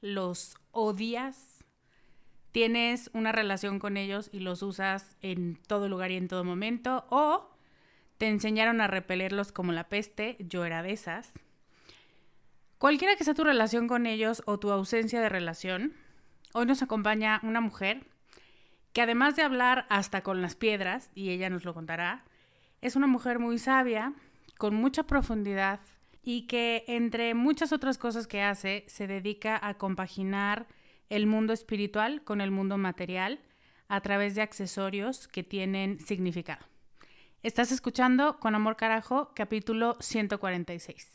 Los odias, tienes una relación con ellos y los usas en todo lugar y en todo momento, o te enseñaron a repelerlos como la peste, yo era de esas. Cualquiera que sea tu relación con ellos o tu ausencia de relación, hoy nos acompaña una mujer que además de hablar hasta con las piedras, y ella nos lo contará, es una mujer muy sabia, con mucha profundidad, y que entre muchas otras cosas que hace, se dedica a compaginar el mundo espiritual con el mundo material a través de accesorios que tienen significado. Estás escuchando Con Amor Carajo, capítulo 146.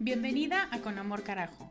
Bienvenida a Con Amor Carajo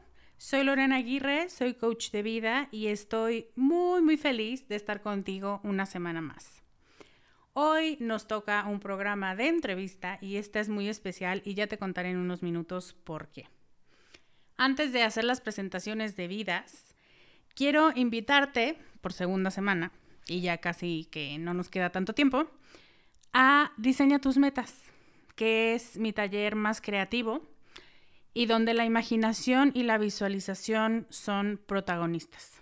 soy Lorena Aguirre, soy coach de vida y estoy muy muy feliz de estar contigo una semana más. Hoy nos toca un programa de entrevista y esta es muy especial y ya te contaré en unos minutos por qué. Antes de hacer las presentaciones de vidas, quiero invitarte por segunda semana, y ya casi que no nos queda tanto tiempo, a Diseña tus metas, que es mi taller más creativo y donde la imaginación y la visualización son protagonistas.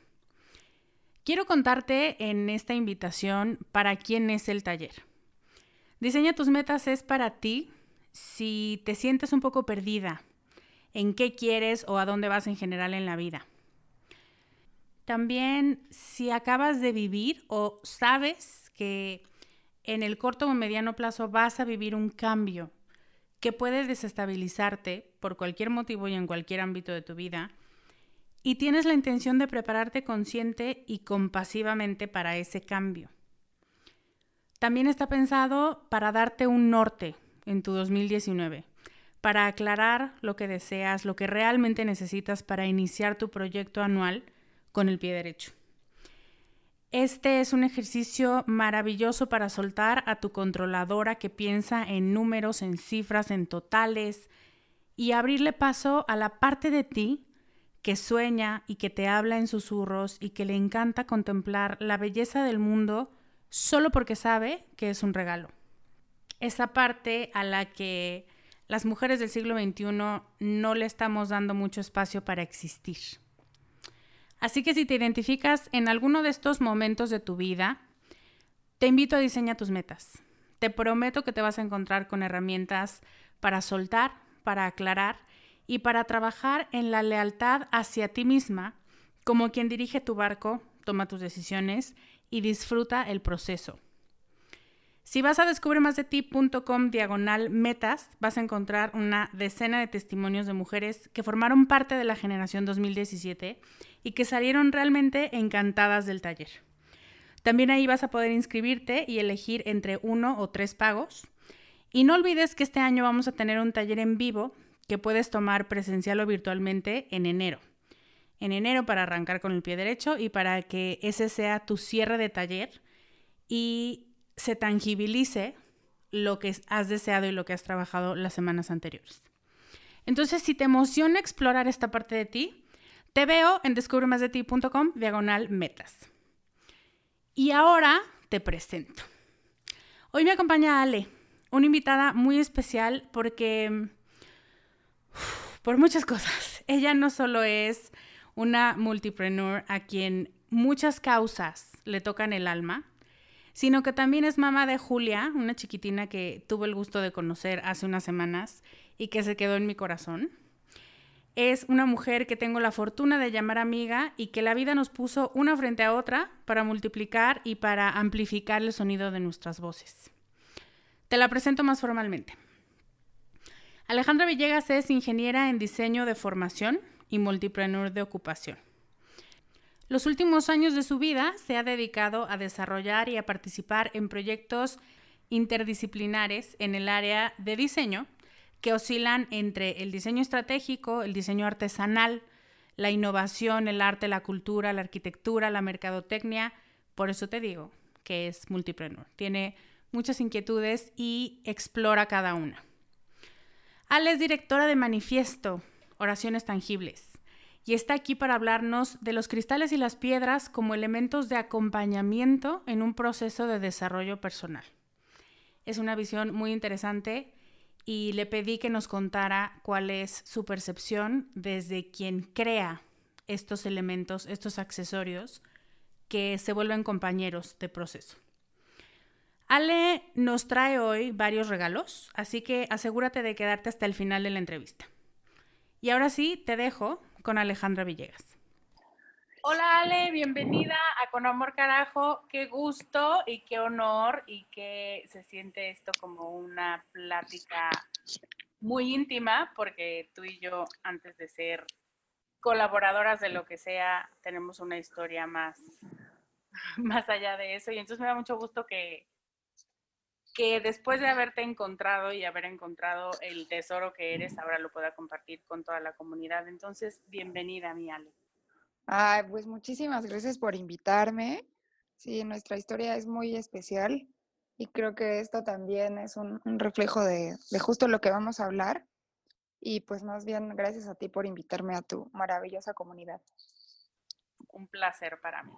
Quiero contarte en esta invitación para quién es el taller. Diseña tus metas es para ti si te sientes un poco perdida en qué quieres o a dónde vas en general en la vida. También si acabas de vivir o sabes que en el corto o mediano plazo vas a vivir un cambio que puede desestabilizarte por cualquier motivo y en cualquier ámbito de tu vida, y tienes la intención de prepararte consciente y compasivamente para ese cambio. También está pensado para darte un norte en tu 2019, para aclarar lo que deseas, lo que realmente necesitas para iniciar tu proyecto anual con el pie derecho. Este es un ejercicio maravilloso para soltar a tu controladora que piensa en números, en cifras, en totales y abrirle paso a la parte de ti que sueña y que te habla en susurros y que le encanta contemplar la belleza del mundo solo porque sabe que es un regalo. Esa parte a la que las mujeres del siglo XXI no le estamos dando mucho espacio para existir. Así que si te identificas en alguno de estos momentos de tu vida, te invito a diseñar tus metas. Te prometo que te vas a encontrar con herramientas para soltar, para aclarar y para trabajar en la lealtad hacia ti misma, como quien dirige tu barco, toma tus decisiones y disfruta el proceso. Si vas a descubremasdeti.com diagonal metas, vas a encontrar una decena de testimonios de mujeres que formaron parte de la generación 2017 y que salieron realmente encantadas del taller. También ahí vas a poder inscribirte y elegir entre uno o tres pagos. Y no olvides que este año vamos a tener un taller en vivo que puedes tomar presencial o virtualmente en enero. En enero para arrancar con el pie derecho y para que ese sea tu cierre de taller. Y se tangibilice lo que has deseado y lo que has trabajado las semanas anteriores. Entonces, si te emociona explorar esta parte de ti, te veo en descubremasdeti.com diagonal metas. Y ahora te presento. Hoy me acompaña Ale, una invitada muy especial porque, por muchas cosas, ella no solo es una multipreneur a quien muchas causas le tocan el alma, sino que también es mamá de Julia, una chiquitina que tuve el gusto de conocer hace unas semanas y que se quedó en mi corazón. Es una mujer que tengo la fortuna de llamar amiga y que la vida nos puso una frente a otra para multiplicar y para amplificar el sonido de nuestras voces. Te la presento más formalmente. Alejandra Villegas es ingeniera en diseño de formación y multipreneur de ocupación. Los últimos años de su vida se ha dedicado a desarrollar y a participar en proyectos interdisciplinares en el área de diseño que oscilan entre el diseño estratégico, el diseño artesanal, la innovación, el arte, la cultura, la arquitectura, la mercadotecnia. Por eso te digo que es multipreneur. Tiene muchas inquietudes y explora cada una. Ale es directora de Manifiesto, Oraciones Tangibles y está aquí para hablarnos de los cristales y las piedras como elementos de acompañamiento en un proceso de desarrollo personal. Es una visión muy interesante y le pedí que nos contara cuál es su percepción desde quien crea estos elementos, estos accesorios que se vuelven compañeros de proceso. Ale nos trae hoy varios regalos, así que asegúrate de quedarte hasta el final de la entrevista. Y ahora sí, te dejo con Alejandra Villegas. Hola Ale, bienvenida a Con Amor Carajo. Qué gusto y qué honor y que se siente esto como una plática muy íntima porque tú y yo antes de ser colaboradoras de lo que sea tenemos una historia más más allá de eso y entonces me da mucho gusto que que después de haberte encontrado y haber encontrado el tesoro que eres, ahora lo pueda compartir con toda la comunidad. Entonces, bienvenida, mi Ale. Ay, pues muchísimas gracias por invitarme. Sí, nuestra historia es muy especial y creo que esto también es un, reflejo de, de, justo lo que vamos a hablar. Y pues más bien gracias a ti por invitarme a tu maravillosa comunidad. Un placer para mí.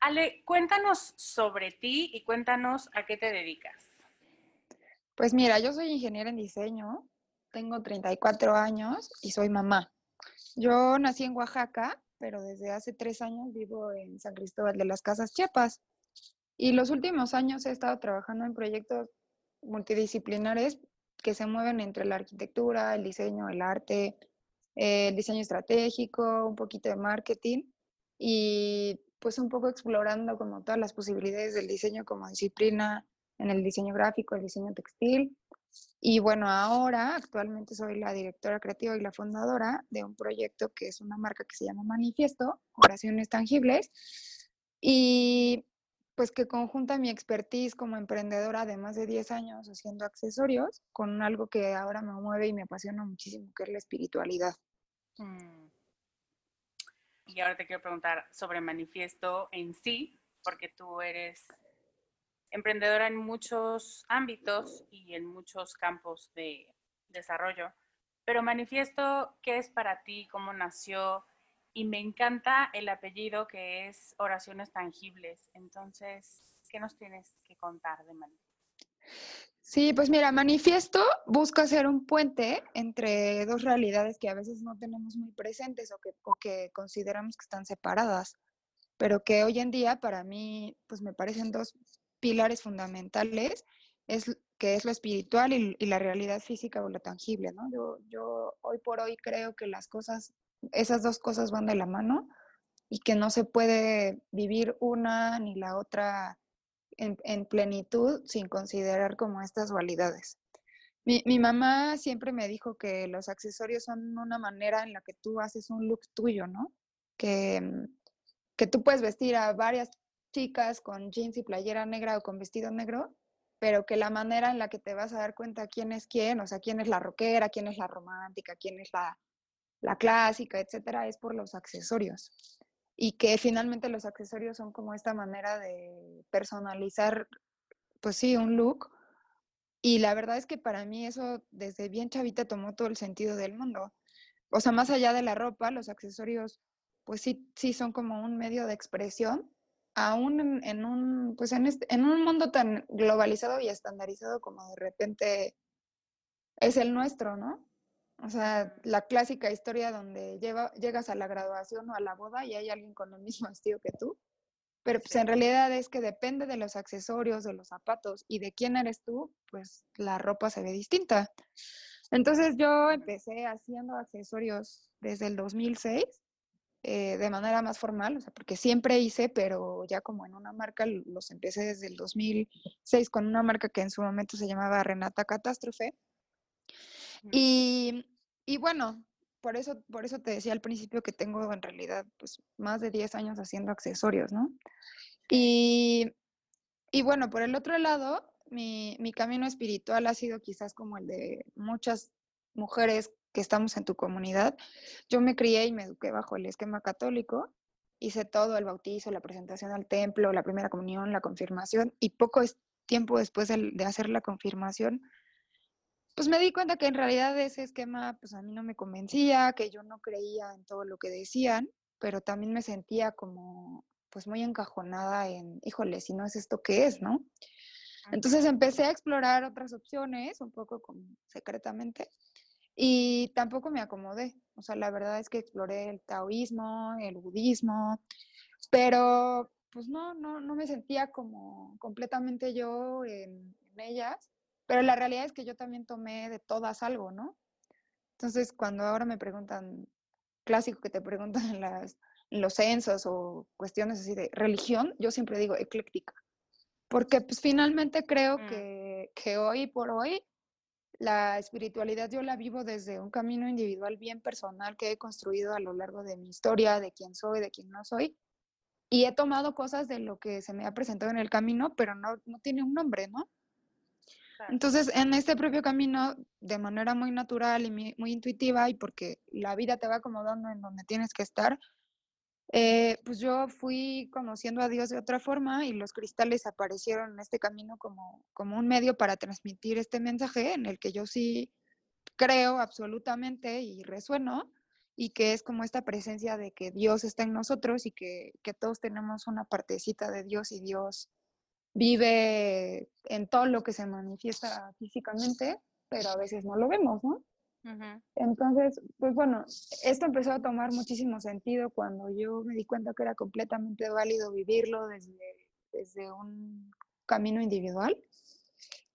Ale, cuéntanos sobre ti y cuéntanos a qué te dedicas. Pues mira, yo soy ingeniera en diseño, tengo 34 años y soy mamá. Yo nací en Oaxaca, pero desde hace tres años vivo en San Cristóbal de las Casas Chiapas. Y los últimos años he estado trabajando en proyectos multidisciplinares que se mueven entre la arquitectura, el diseño, el arte, el diseño estratégico, un poquito de marketing y pues un poco explorando como todas las posibilidades del diseño como disciplina en el diseño gráfico, el diseño textil. Y bueno, ahora actualmente soy la directora creativa y la fundadora de un proyecto que es una marca que se llama Manifiesto, Oraciones Tangibles, y pues que conjunta mi expertise como emprendedora de más de 10 años haciendo accesorios con algo que ahora me mueve y me apasiona muchísimo, que es la espiritualidad. Mm. Y ahora te quiero preguntar sobre Manifiesto en sí, porque tú eres emprendedora en muchos ámbitos y en muchos campos de desarrollo. Pero manifiesto qué es para ti, cómo nació, y me encanta el apellido que es Oraciones Tangibles. Entonces, ¿qué nos tienes que contar de Manifiesto? Sí, pues mira, Manifiesto busca ser un puente entre dos realidades que a veces no tenemos muy presentes o que, o que consideramos que están separadas, pero que hoy en día para mí, pues me parecen dos pilares fundamentales, es que es lo espiritual y, la realidad física o lo tangible, ¿no? Yo, yo hoy por hoy creo que las cosas esas dos cosas van de la mano y que no se puede vivir una ni la otra en, plenitud sin considerar como estas dualidades. Mi, mi, mamá siempre me dijo que los accesorios son una manera en la que tú haces un look tuyo, ¿no? Que, que tú puedes vestir a varias chicas con jeans y playera negra o con vestido negro, pero que la manera en la que te vas a dar cuenta quién es quién, o sea, quién es la rockera, quién es la romántica, quién es la, la clásica, etcétera, es por los accesorios. Y que finalmente los accesorios son como esta manera de personalizar, pues sí, un look. Y la verdad es que para mí eso desde bien chavita tomó todo el sentido del mundo. O sea, más allá de la ropa, los accesorios, pues sí, sí son como un medio de expresión, aún en, un, pues en, este, en un mundo tan globalizado y estandarizado como de repente es el nuestro, ¿no? O sea, la clásica historia donde llegas a la graduación o a la boda y hay alguien con el mismo vestido que tú. Pero pues en realidad es que depende de los accesorios, de los zapatos y de quién eres tú, pues la ropa se ve distinta. Entonces yo empecé haciendo accesorios desde el 2006 eh, de manera más formal, o sea, porque siempre hice, pero ya como en una marca los empecé desde el 2006 con una marca que en su momento se llamaba Renata Catástrofe. Y, y, bueno, por eso, por eso te decía al principio que tengo en realidad pues, más de 10 años haciendo accesorios, ¿no? Y, y bueno, por el otro lado, mi, mi camino espiritual ha sido quizás como el de muchas mujeres que estamos en tu comunidad. Yo me crié y me eduqué bajo el esquema católico, hice todo, el bautizo, la presentación al templo, la primera comunión, la confirmación, y poco tiempo después de, hacer la confirmación, pues me di cuenta que en realidad ese esquema pues a mí no me convencía, que yo no creía en todo lo que decían, pero también me sentía como pues muy encajonada en, híjole, si no es esto, ¿qué es, no? Entonces empecé a explorar otras opciones, un poco como secretamente, y tampoco me acomodé. O sea, la verdad es que exploré el taoísmo, el budismo, pero pues no, no, no me sentía como completamente yo en, en ellas. Pero la realidad es que yo también tomé de todas algo, ¿no? Entonces, cuando ahora me preguntan, clásico que te preguntan en, las, los censos o cuestiones así de religión, yo siempre digo ecléctica. Porque pues finalmente creo mm. que, que hoy por hoy la espiritualidad yo la vivo desde un camino individual bien personal que he construido a lo largo de mi historia, de quién soy, de quién no soy. Y he tomado cosas de lo que se me ha presentado en el camino, pero no, no tiene un nombre, ¿no? Entonces, en este propio camino, de manera muy natural y muy, intuitiva, y porque la vida te va acomodando en donde tienes que estar, eh, pues yo fui conociendo a Dios de otra forma y los cristales aparecieron en este camino como, como un medio para transmitir este mensaje en el que yo sí creo absolutamente y resueno, y que es como esta presencia de que Dios está en nosotros y que, que todos tenemos una partecita de Dios y Dios vive en todo lo que se manifiesta físicamente, pero a veces no lo vemos, ¿no? Entonces, pues bueno, esto empezó a tomar muchísimo sentido cuando yo me di cuenta que era completamente válido vivirlo desde, desde un camino individual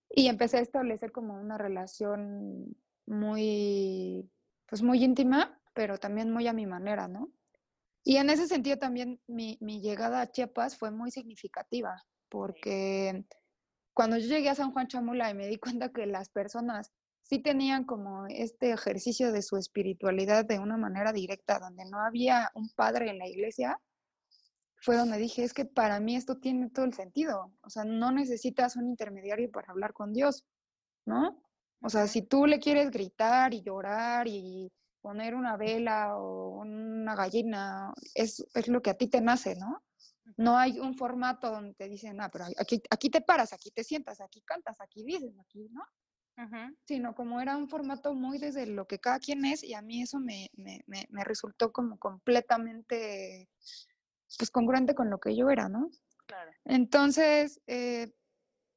y empecé a establecer como una relación muy, pues muy íntima, pero también muy a mi manera, ¿no? Y en ese sentido también mi, mi llegada a Chiapas fue muy significativa, porque cuando yo llegué a San Juan Chamula y me di cuenta que las personas sí tenían como este ejercicio de su espiritualidad de una manera directa, donde no había un padre en la iglesia, fue donde dije, es que para mí esto tiene todo el sentido. O sea, no necesitas un intermediario para hablar con Dios, ¿no? O sea, si tú le quieres gritar y llorar y poner una vela o una gallina, es, es lo que a ti te nace, ¿no? no hay un formato donde te dicen, ah, pero aquí, aquí te paras, aquí te sientas, aquí cantas, aquí dices, aquí, ¿no? Sino como era un formato muy desde lo que cada quien es y a mí eso me, me, me, resultó como completamente, pues congruente con lo que yo era, ¿no? Claro. Entonces, eh,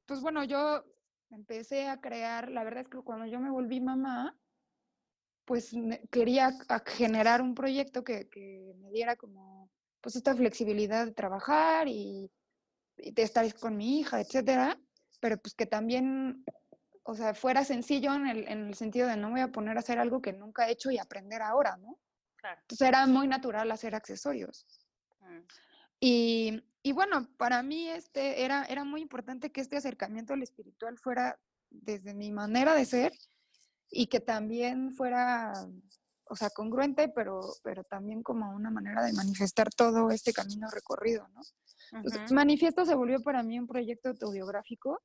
pues bueno, yo empecé a crear, la verdad es que cuando yo me volví mamá, pues quería generar un proyecto que, que me diera como pues esta flexibilidad de trabajar y, de estar con mi hija, etcétera, pero pues que también, o sea, fuera sencillo en el, en el sentido de no voy a poner a hacer algo que nunca he hecho y aprender ahora, ¿no? Claro. Entonces era muy natural hacer accesorios. Mm. Y, y, bueno, para mí este era, era muy importante que este acercamiento al espiritual fuera desde mi manera de ser y que también fuera o sea, congruente, pero, pero también como una manera de manifestar todo este camino recorrido, ¿no? Manifiesto se volvió para mí un proyecto autobiográfico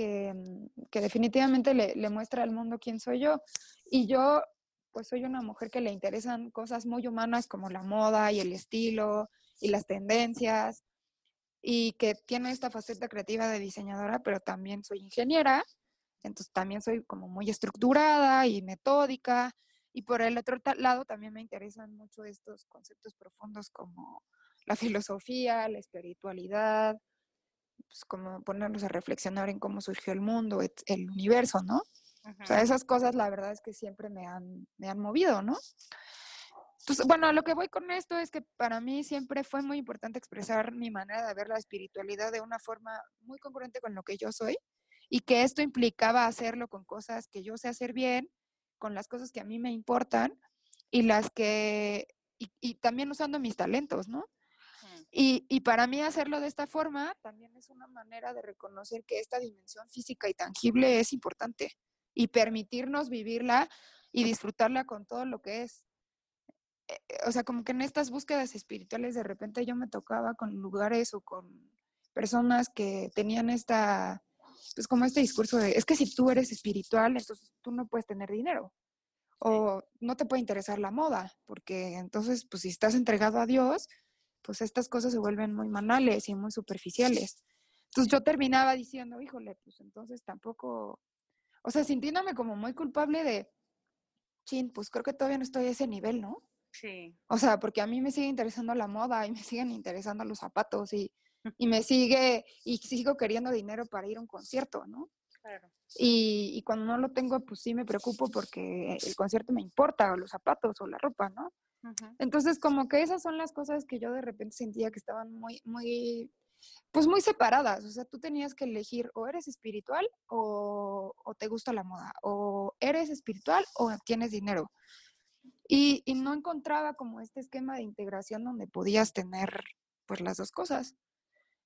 que, mm, que definitivamente le, le, muestra al mundo quién soy yo. Y yo, pues soy una mujer que le interesan cosas muy humanas como la moda y el estilo y las tendencias, y que tiene esta faceta creativa de diseñadora, pero también soy ingeniera, entonces también soy como muy estructurada y metódica y por el otro lado también me interesan mucho estos conceptos profundos como la filosofía, la espiritualidad, pues como ponernos a reflexionar en cómo surgió el mundo, el universo, ¿no? O sea, esas cosas la verdad es que siempre me han, me han movido, ¿no? Entonces, bueno, lo que voy con esto es que para mí siempre fue muy importante expresar mi manera de ver la espiritualidad de una forma muy congruente con lo que yo soy y que esto implicaba hacerlo con cosas que yo sé hacer bien, con las cosas que a mí me importan y las que, y, también usando mis talentos, ¿no? Y, y, para mí hacerlo de esta forma también es una manera de reconocer que esta dimensión física y tangible es importante y permitirnos vivirla y disfrutarla con todo lo que es. Eh, eh, o sea, como que en estas búsquedas espirituales de repente yo me tocaba con lugares o con personas que tenían esta pues como este discurso de, es que si tú eres espiritual, entonces tú no puedes tener dinero. O no te puede interesar la moda, porque entonces, pues si estás entregado a Dios, pues estas cosas se vuelven muy manales y muy superficiales. Entonces yo terminaba diciendo, híjole, pues entonces tampoco, o sea, sintiéndome como muy culpable de, chin, pues creo que todavía no estoy a ese nivel, ¿no? Sí. O sea, porque a mí me sigue interesando la moda y me siguen interesando los zapatos y, y me sigue, y sigo queriendo dinero para ir a un concierto, ¿no? Claro. Y, y, cuando no lo tengo, pues sí me preocupo porque el concierto me importa, o los zapatos, o la ropa, ¿no? Entonces, como que esas son las cosas que yo de repente sentía que estaban muy, muy, pues muy separadas. O sea, tú tenías que elegir o eres espiritual o, o te gusta la moda, o eres espiritual o tienes dinero. Y, no encontraba como este esquema de integración donde podías tener pues las dos cosas.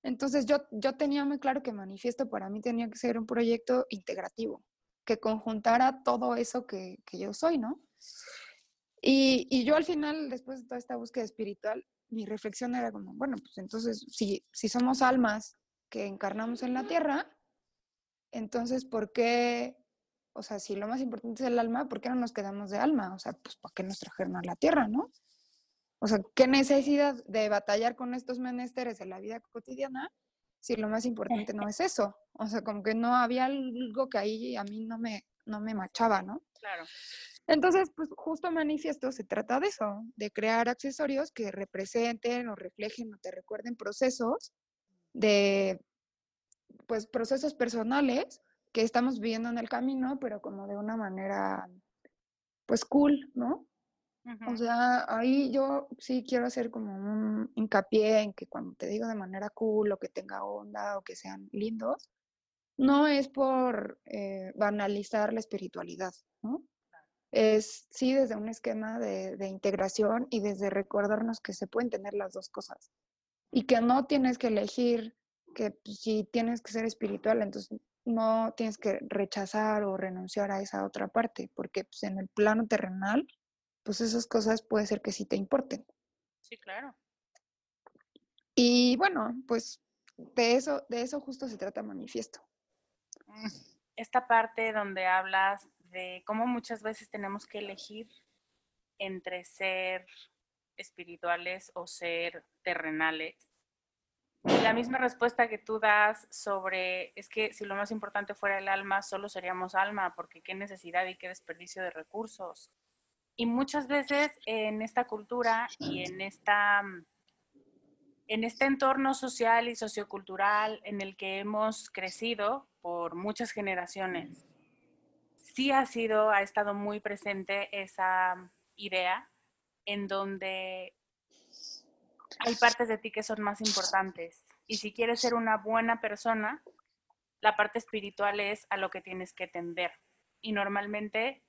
Entonces yo, yo tenía muy claro que Manifiesto para mí tenía que ser un proyecto integrativo, que conjuntara todo eso que, yo soy, ¿no? Y, yo al final, después de toda esta búsqueda espiritual, mi reflexión era como, bueno, pues entonces, si, si somos almas que encarnamos en la tierra, entonces, ¿por qué? O sea, si lo más importante es el alma, ¿por qué no nos quedamos de alma? O sea, pues, ¿para qué nos trajeron a la tierra, no? O sea, ¿qué necesidad de batallar con estos menesteres de la vida cotidiana si lo más importante no es eso? O sea, como que no había algo que ahí a mí no me, no me machaba, ¿no? Claro. Entonces, pues justo manifiesto se trata de eso, de crear accesorios que representen o reflejen o te recuerden procesos de, pues, procesos personales que estamos viviendo en el camino, pero como de una manera, pues, cool, ¿no? O sea, ahí yo sí quiero hacer como un hincapié en que cuando te digo de manera cool o que tenga onda o que sean lindos, no es por eh, banalizar la espiritualidad, ¿no? Es sí desde un esquema de, de integración y desde recordarnos que se pueden tener las dos cosas y que no tienes que elegir que pues, si tienes que ser espiritual, entonces no tienes que rechazar o renunciar a esa otra parte, porque pues, en el plano terrenal pues esas cosas puede ser que sí te importen. Sí, claro. Y bueno, pues de eso, de eso justo se trata manifiesto. Esta parte donde hablas de cómo muchas veces tenemos que elegir entre ser espirituales o ser terrenales. la misma respuesta que tú das sobre, es que si lo más importante fuera el alma, solo seríamos alma, porque qué necesidad y qué desperdicio de recursos. Y muchas veces en esta cultura y en, esta, en este entorno social y sociocultural en el que hemos crecido por muchas generaciones, sí ha sido, ha estado muy presente esa idea en donde hay partes de ti que son más importantes. Y si quieres ser una buena persona, la parte espiritual es a lo que tienes que tender. Y normalmente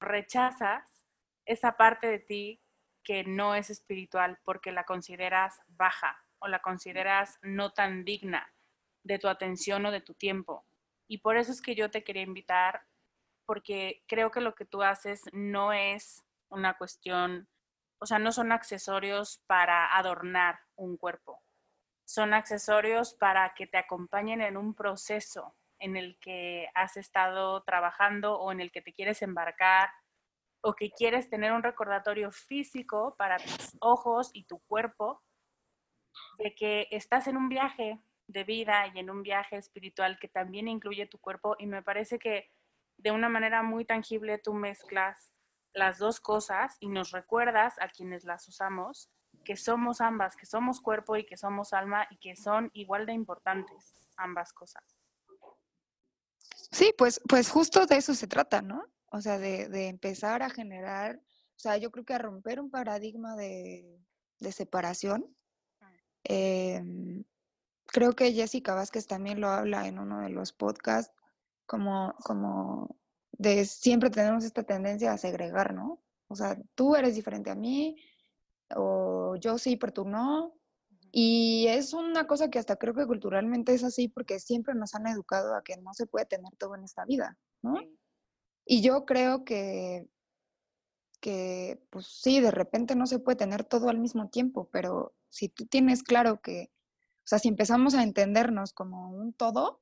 rechazas esa parte de ti que no es espiritual porque la consideras baja o la consideras no tan digna de tu atención o de tu tiempo. Y por eso es que yo te quería invitar, porque creo que lo que tú haces no es una cuestión o sea, no son accesorios para adornar un cuerpo, son accesorios para que te acompañen en un proceso en el que has estado trabajando o en el que te quieres embarcar o que quieres tener un recordatorio físico para tus ojos y tu cuerpo de que estás en un viaje de vida y en un viaje espiritual que también incluye tu cuerpo y me parece que de una manera muy tangible tú mezclas las dos cosas y nos recuerdas a quienes las usamos que somos ambas, que somos cuerpo y que somos alma y que son igual de importantes ambas cosas. Sí, pues, pues justo de eso se trata, ¿no? O sea, de, empezar a generar, o sea, yo creo que a romper un paradigma de, separación. Em, creo que Jessica Vázquez también lo habla en uno de los podcasts, como, como de siempre tenemos esta tendencia a segregar, ¿no? O sea, tú eres diferente a mí, o yo sí, pero tú no. Y es una cosa que hasta creo que culturalmente es así porque siempre nos han educado a que no se puede tener todo en esta vida, ¿no? Y yo creo que, que, pues sí, de repente no se puede tener todo al mismo tiempo, pero si tú tienes claro que, o sea, si empezamos a entendernos como un todo,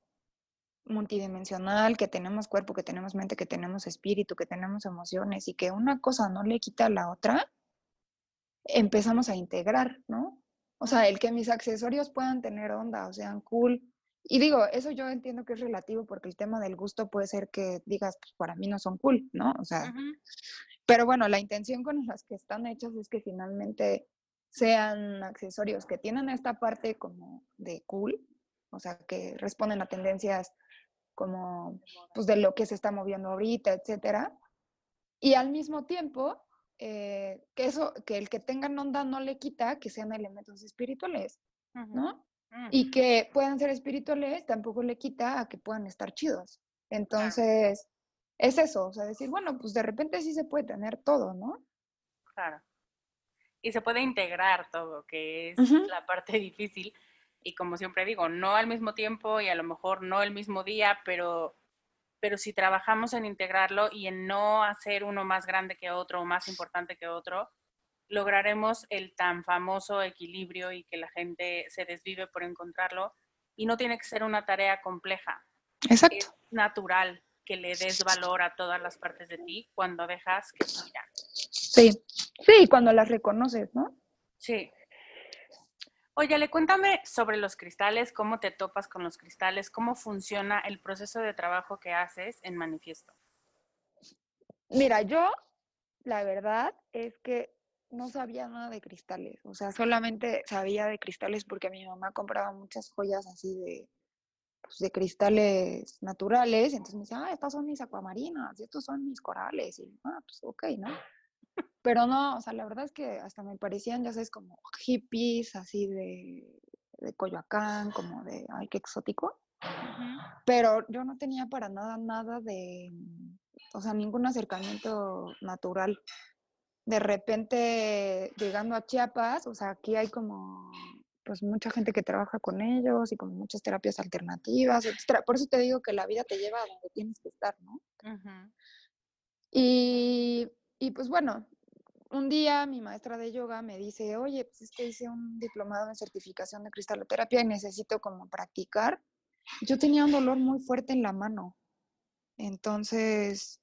multidimensional, que tenemos cuerpo, que tenemos mente, que tenemos espíritu, que tenemos emociones y que una cosa no le quita a la otra, empezamos a integrar, ¿no? O sea, el que mis accesorios puedan tener onda o sean cool. Y digo, eso yo entiendo que es relativo porque el tema del gusto puede ser que digas, pues para mí no son cool, ¿no? O sea, pero bueno, la intención con las que están hechas es que finalmente sean accesorios que tienen esta parte como de cool, o sea, que responden a tendencias como pues, de lo que se está moviendo ahorita, etcétera. Y al mismo tiempo, eh, que eso, que el que tengan onda no le quita que sean elementos espirituales, ¿no? Mm. Y que puedan ser espirituales tampoco le quita a que puedan estar chidos. Entonces, es eso, o sea, decir, bueno, pues de repente sí se puede tener todo, ¿no? Claro. Y se puede integrar todo, que es la parte difícil, y como siempre digo, no al mismo tiempo y a lo mejor no el mismo día, pero, pero si trabajamos en integrarlo y en no hacer uno más grande que otro o más importante que otro, lograremos el tan famoso equilibrio y que la gente se desvive por encontrarlo. Y no tiene que ser una tarea compleja. Exacto. Es natural que le des valor a todas las partes de ti cuando dejas que fluyan. Sí, sí, cuando las reconoces, ¿no? Sí, Oye, le cuéntame sobre los cristales, cómo te topas con los cristales, cómo funciona el proceso de trabajo que haces en Manifiesto. Mira, yo, la verdad es que no sabía nada de cristales, o sea, solamente sabía de cristales porque mi mamá compraba muchas joyas así de, pues, de cristales naturales, entonces me decía, ah, estas son mis acuamarinas, y estos son mis corales, y ah, pues ok, ¿no? Pero no, o sea, la verdad es que hasta me parecían, ya sabes, como hippies, así de, de Coyoacán, como de, ay, qué exótico. Pero yo no tenía para nada, nada de, o sea, ningún acercamiento natural. De repente, llegando a Chiapas, o sea, aquí hay como, pues mucha gente que trabaja con ellos y como muchas terapias alternativas, etc. Por eso te digo que la vida te lleva a donde tienes que estar, ¿no? Y y pues bueno, un día mi maestra de yoga me dice, oye, pues es que hice un diplomado en certificación de cristaloterapia y necesito como practicar. Yo tenía un dolor muy fuerte en la mano. Entonces,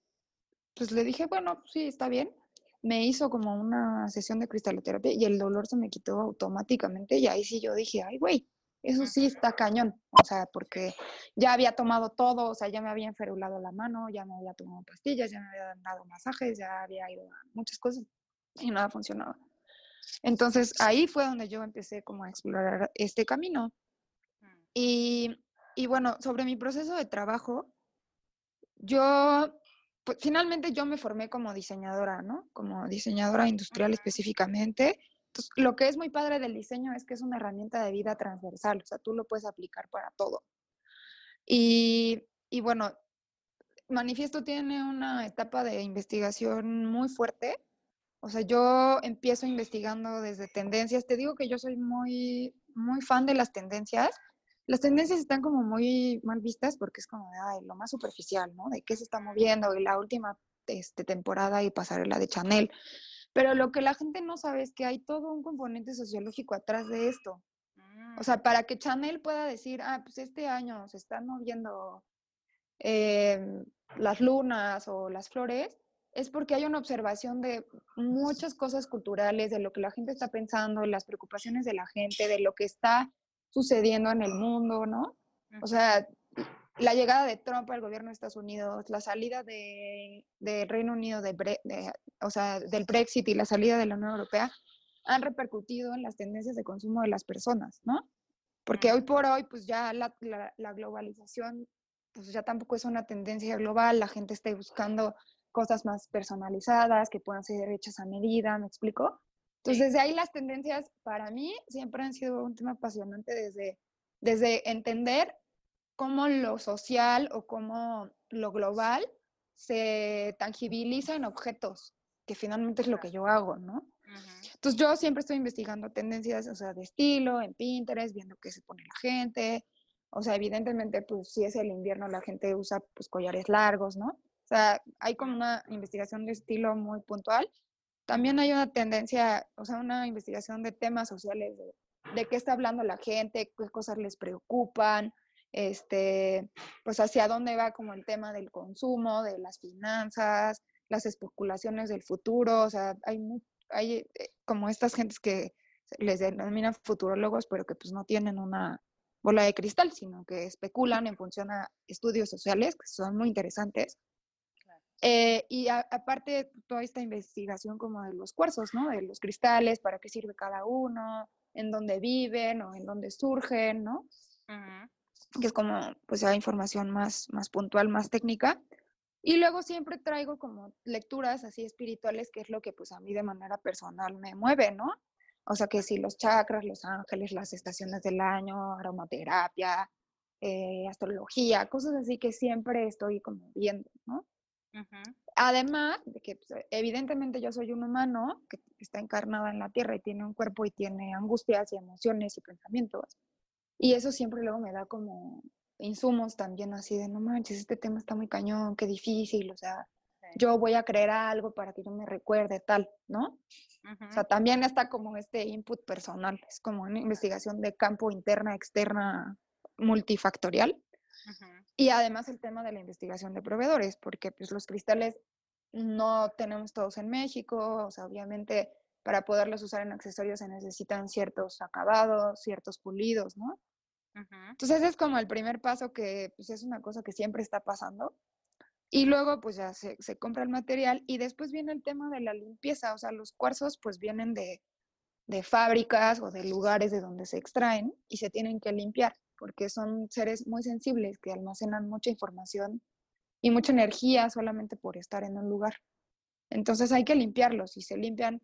pues le dije, bueno, sí, está bien. Me hizo como una sesión de cristaloterapia y el dolor se me quitó automáticamente y ahí sí yo dije, ay, güey, Eso sí está cañón, o sea, porque ya había tomado todo, o sea, ya me había enferulado la mano, ya me había tomado pastillas, ya me había dado masajes, ya había ido a muchas cosas y nada funcionaba. Entonces ahí fue donde yo empecé como a explorar este camino. Mm. Y, y bueno, sobre mi proceso de trabajo, yo, pues finalmente yo me formé como diseñadora, ¿no? Como diseñadora industrial específicamente entonces, lo que es muy padre del diseño es que es una herramienta de vida transversal, o sea, tú lo puedes aplicar para todo. Y, y bueno, Manifiesto tiene una etapa de investigación muy fuerte. O sea, yo empiezo investigando desde tendencias. Te digo que yo soy muy, muy fan de las tendencias. Las tendencias están como muy mal vistas porque es como de lo más superficial, ¿no? De qué se está moviendo y la última este, temporada y pasarela de Chanel. Pero lo que la gente no sabe es que hay todo un componente sociológico atrás de esto. O sea, mm. para que Chanel pueda decir, ah, pues este año se están moviendo em, las lunas o las flores, es porque hay una observación de muchas cosas culturales, de lo que la gente está pensando, las preocupaciones de la gente, de lo que está sucediendo en el mundo, ¿no? O sea, la llegada de Trump al gobierno de Estados Unidos, la salida de, Reino Unido, de, o sea, del Brexit y la salida de la Unión Europea, han repercutido en las tendencias de consumo de las personas, ¿no? Porque hoy por hoy, pues ya la, globalización, pues ya tampoco es una tendencia global, la gente está buscando cosas más personalizadas, que puedan ser hechas a medida, ¿me explico? Entonces, desde ahí las tendencias para mí siempre han sido un tema apasionante desde, desde entender cómo lo social o cómo lo global se tangibiliza en objetos, que finalmente es lo que yo hago, ¿no? Entonces yo siempre estoy investigando tendencias, o sea, de estilo, en Pinterest, viendo qué se pone la gente. O sea, evidentemente, pues si es el invierno, la gente usa pues collares largos, ¿no? O sea, hay como una investigación de estilo muy puntual. También hay una tendencia, o sea, una investigación de temas sociales, de, qué está hablando la gente, qué cosas les preocupan, este, pues hacia dónde va como el tema del consumo, de las finanzas, las especulaciones del futuro, o sea, hay, hay eh, como estas gentes que les denominan futurólogos, pero que pues no tienen una bola de cristal, sino que especulan en función a estudios sociales, que son muy interesantes. Eh, y aparte toda esta investigación como de los cuarzos, ¿no? De los cristales, para qué sirve cada uno, en dónde viven o en dónde surgen, ¿no? que es como pues la información más, más puntual, más técnica. Y luego siempre traigo como lecturas así espirituales, que es lo que pues a mí de manera personal me mueve, ¿no? O sea que si los chakras, los ángeles, las estaciones del año, aromaterapia, eh, astrología, cosas así que siempre estoy como viendo, ¿no? Además de que pues, evidentemente yo soy un humano que está encarnado en la tierra y tiene un cuerpo y tiene angustias y emociones y pensamientos. Y eso siempre luego me da como insumos también así de, no manches, este tema está muy cañón, qué difícil, o sea, yo voy a creer algo para que yo me recuerde tal, ¿no? O sea, también está como este input personal, es como una investigación de campo interna, externa, multifactorial. Y además el tema de la investigación de proveedores, porque pues los cristales no tenemos todos en México, o sea, obviamente para poderlos usar en accesorios se necesitan ciertos acabados, ciertos pulidos, ¿no? Entonces es como el primer paso que pues, es una cosa que siempre está pasando. Y luego pues ya se, se, compra el material y después viene el tema de la limpieza, o sea, los cuarzos pues vienen de, de fábricas o de lugares de donde se extraen y se tienen que limpiar porque son seres muy sensibles que almacenan mucha información y mucha energía solamente por estar en un lugar. Entonces hay que limpiarlos y se limpian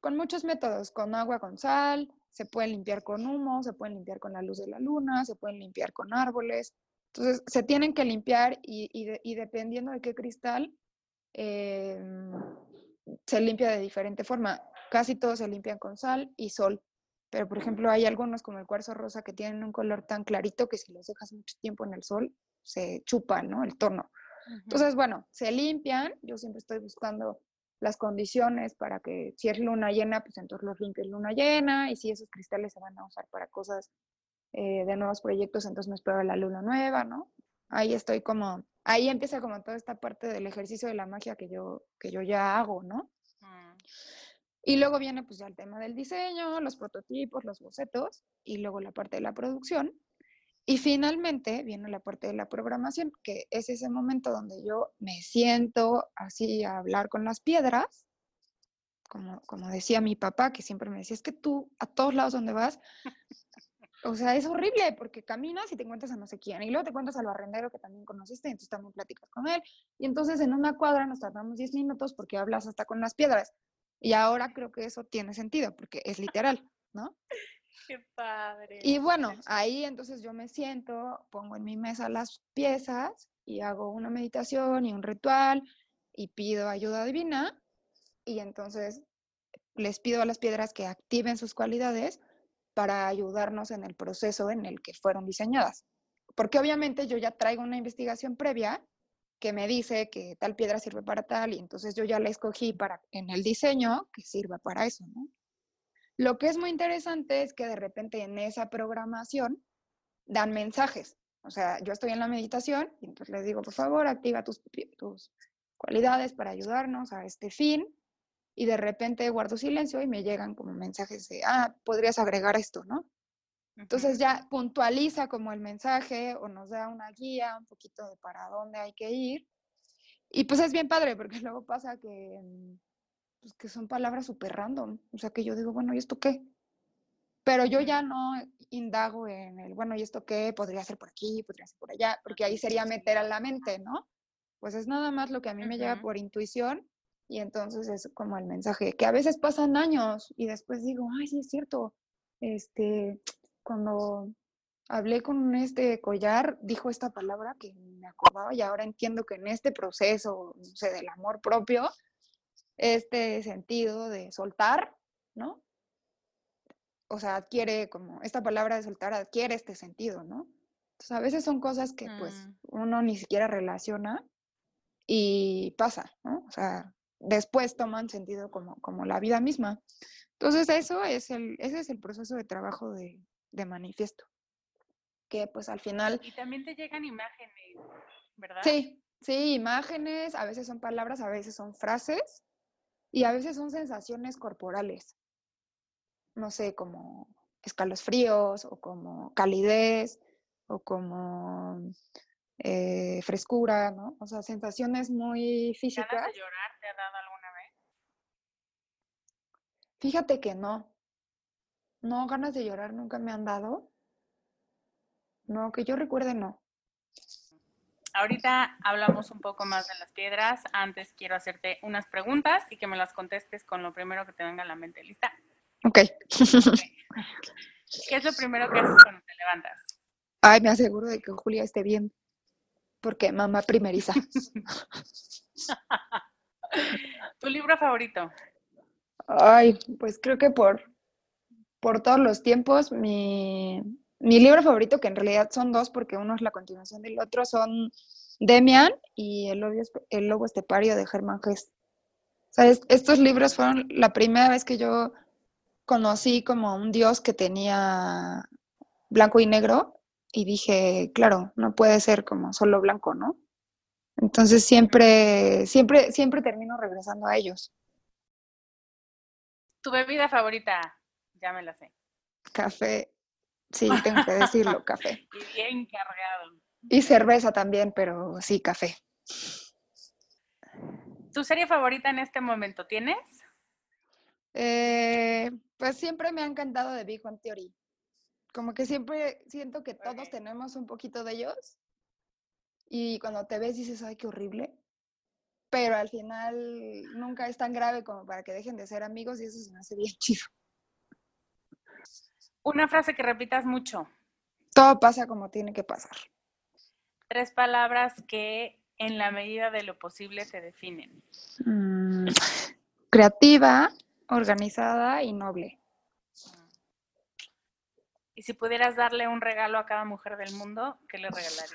con muchos métodos, con agua, con sal, se pueden limpiar con humo, se pueden limpiar con la luz de la luna, se pueden limpiar con árboles. Entonces, se tienen que limpiar y, dependiendo de qué cristal, em, se limpia de diferente forma. Casi todos se limpian con sal y sol. Pero, por ejemplo, hay algunos como el cuarzo rosa que tienen un color tan clarito que si los dejas mucho tiempo en el sol, se chupan, ¿no? El tono. Entonces, bueno, se limpian. Yo siempre estoy buscando las condiciones para que si es luna llena, pues entonces los limpios luna llena, y si esos cristales se van a usar para cosas eh, de nuevos proyectos, entonces me espero la luna nueva, ¿no? Ahí estoy como, ahí empieza como toda esta parte del ejercicio de la magia que yo, que yo ya hago, ¿no? Mm. Y luego viene pues ya el tema del diseño, los prototipos, los bocetos y luego la parte de la producción. Y finalmente viene la parte de la programación, que es ese momento donde yo me siento así a hablar con las piedras, como, como decía mi papá, que siempre me decía, es que tú a todos lados donde vas, o sea, es horrible porque caminas y te encuentras a no sé quién, y luego te encuentras al barrendero que también conociste, y entonces también platicas con él, y entonces en una cuadra nos tardamos 10 minutos porque hablas hasta con las piedras. Y ahora creo que eso tiene sentido porque es literal, ¿no? Qué padre. Y bueno, ahí entonces yo me siento, pongo en mi mesa las piezas y hago una meditación y un ritual y pido ayuda divina y entonces les pido a las piedras que activen sus cualidades para ayudarnos en el proceso en el que fueron diseñadas. Porque obviamente yo ya traigo una investigación previa que me dice que tal piedra sirve para tal y entonces yo ya la escogí para en el diseño que sirva para eso, ¿no? Lo que es muy interesante es que de repente en esa programación dan mensajes. O sea, yo estoy en la meditación y entonces les digo, por favor, activa tus, tus cualidades para ayudarnos a este fin. Y de repente guardo silencio y me llegan como mensajes de, ah, podrías agregar esto, ¿no? Entonces ya puntualiza como el mensaje o nos da una guía, un poquito de para dónde hay que ir. Y pues es bien padre porque luego pasa que, mm, pues que son palabras súper random. O sea que yo digo, bueno, ¿y esto qué? Pero yo ya no indago en el, bueno, ¿y esto qué? Podría ser por aquí, podría ser por allá, porque ahí sería meter a la mente, ¿no? Pues es nada más lo que a mí me llega por intuición y entonces es como el mensaje, que a veces pasan años y después digo, ay, sí es cierto, este, cuando hablé con este collar, dijo esta palabra que me acordaba y ahora entiendo que en este proceso, no sé, del amor propio, este sentido de soltar, ¿no? O sea, adquiere como, esta palabra de soltar adquiere este sentido, ¿no? Entonces, a veces son cosas que pues Mm. uno ni siquiera relaciona y pasa, ¿no? O sea, después toman sentido como, como la vida misma. Entonces, eso es el, ese es el proceso de trabajo de, de manifiesto. Que pues al final, Y también te llegan imágenes, ¿verdad? sí, sí, imágenes, a veces son palabras, a veces son frases y a veces son sensaciones corporales. No sé, como escalofríos o como calidez o como eh, frescura, ¿no? O sea, sensaciones muy ¿Ganas físicas. de llorar te ha dado alguna vez? Fíjate que no. No, ganas de llorar nunca me han dado. No, que yo recuerde, no. Ahorita hablamos un poco más de las piedras. Antes quiero hacerte unas preguntas y que me las contestes con lo primero que te venga a la mente. ¿Lista? Ok. ¿Qué es lo primero que haces cuando te levantas? Ay, me aseguro de que Julia esté bien. Porque mamá primeriza. ¿Tu libro favorito? Ay, pues creo que por, por todos los tiempos, mi, mi libro favorito, que en realidad son dos, porque uno es la continuación del otro, son Demian y El, Espe- El Lobo Estepario de Germán Gest. O estos libros fueron la primera vez que yo conocí como un dios que tenía blanco y negro y dije, claro, no puede ser como solo blanco, ¿no? Entonces siempre, siempre, siempre termino regresando a ellos. ¿Tu bebida favorita? Ya me la sé. Café, sí, tengo que decirlo, café. Y bien cargado. Y cerveza también, pero sí, café. ¿Tu serie favorita en este momento tienes? Eh, pues siempre me ha encantado de Big Bang Theory. Como que siempre siento que todos tenemos un poquito de ellos. Y cuando te ves dices, ay, qué horrible. Pero al final nunca es tan grave como para que dejen de ser amigos y eso se me hace bien chido. Una frase que repitas mucho. Todo pasa como tiene que pasar. Tres palabras que en la medida de lo posible te definen. Mm, creativa, organizada y noble. Y si pudieras darle un regalo a cada mujer del mundo, ¿qué le regalarías?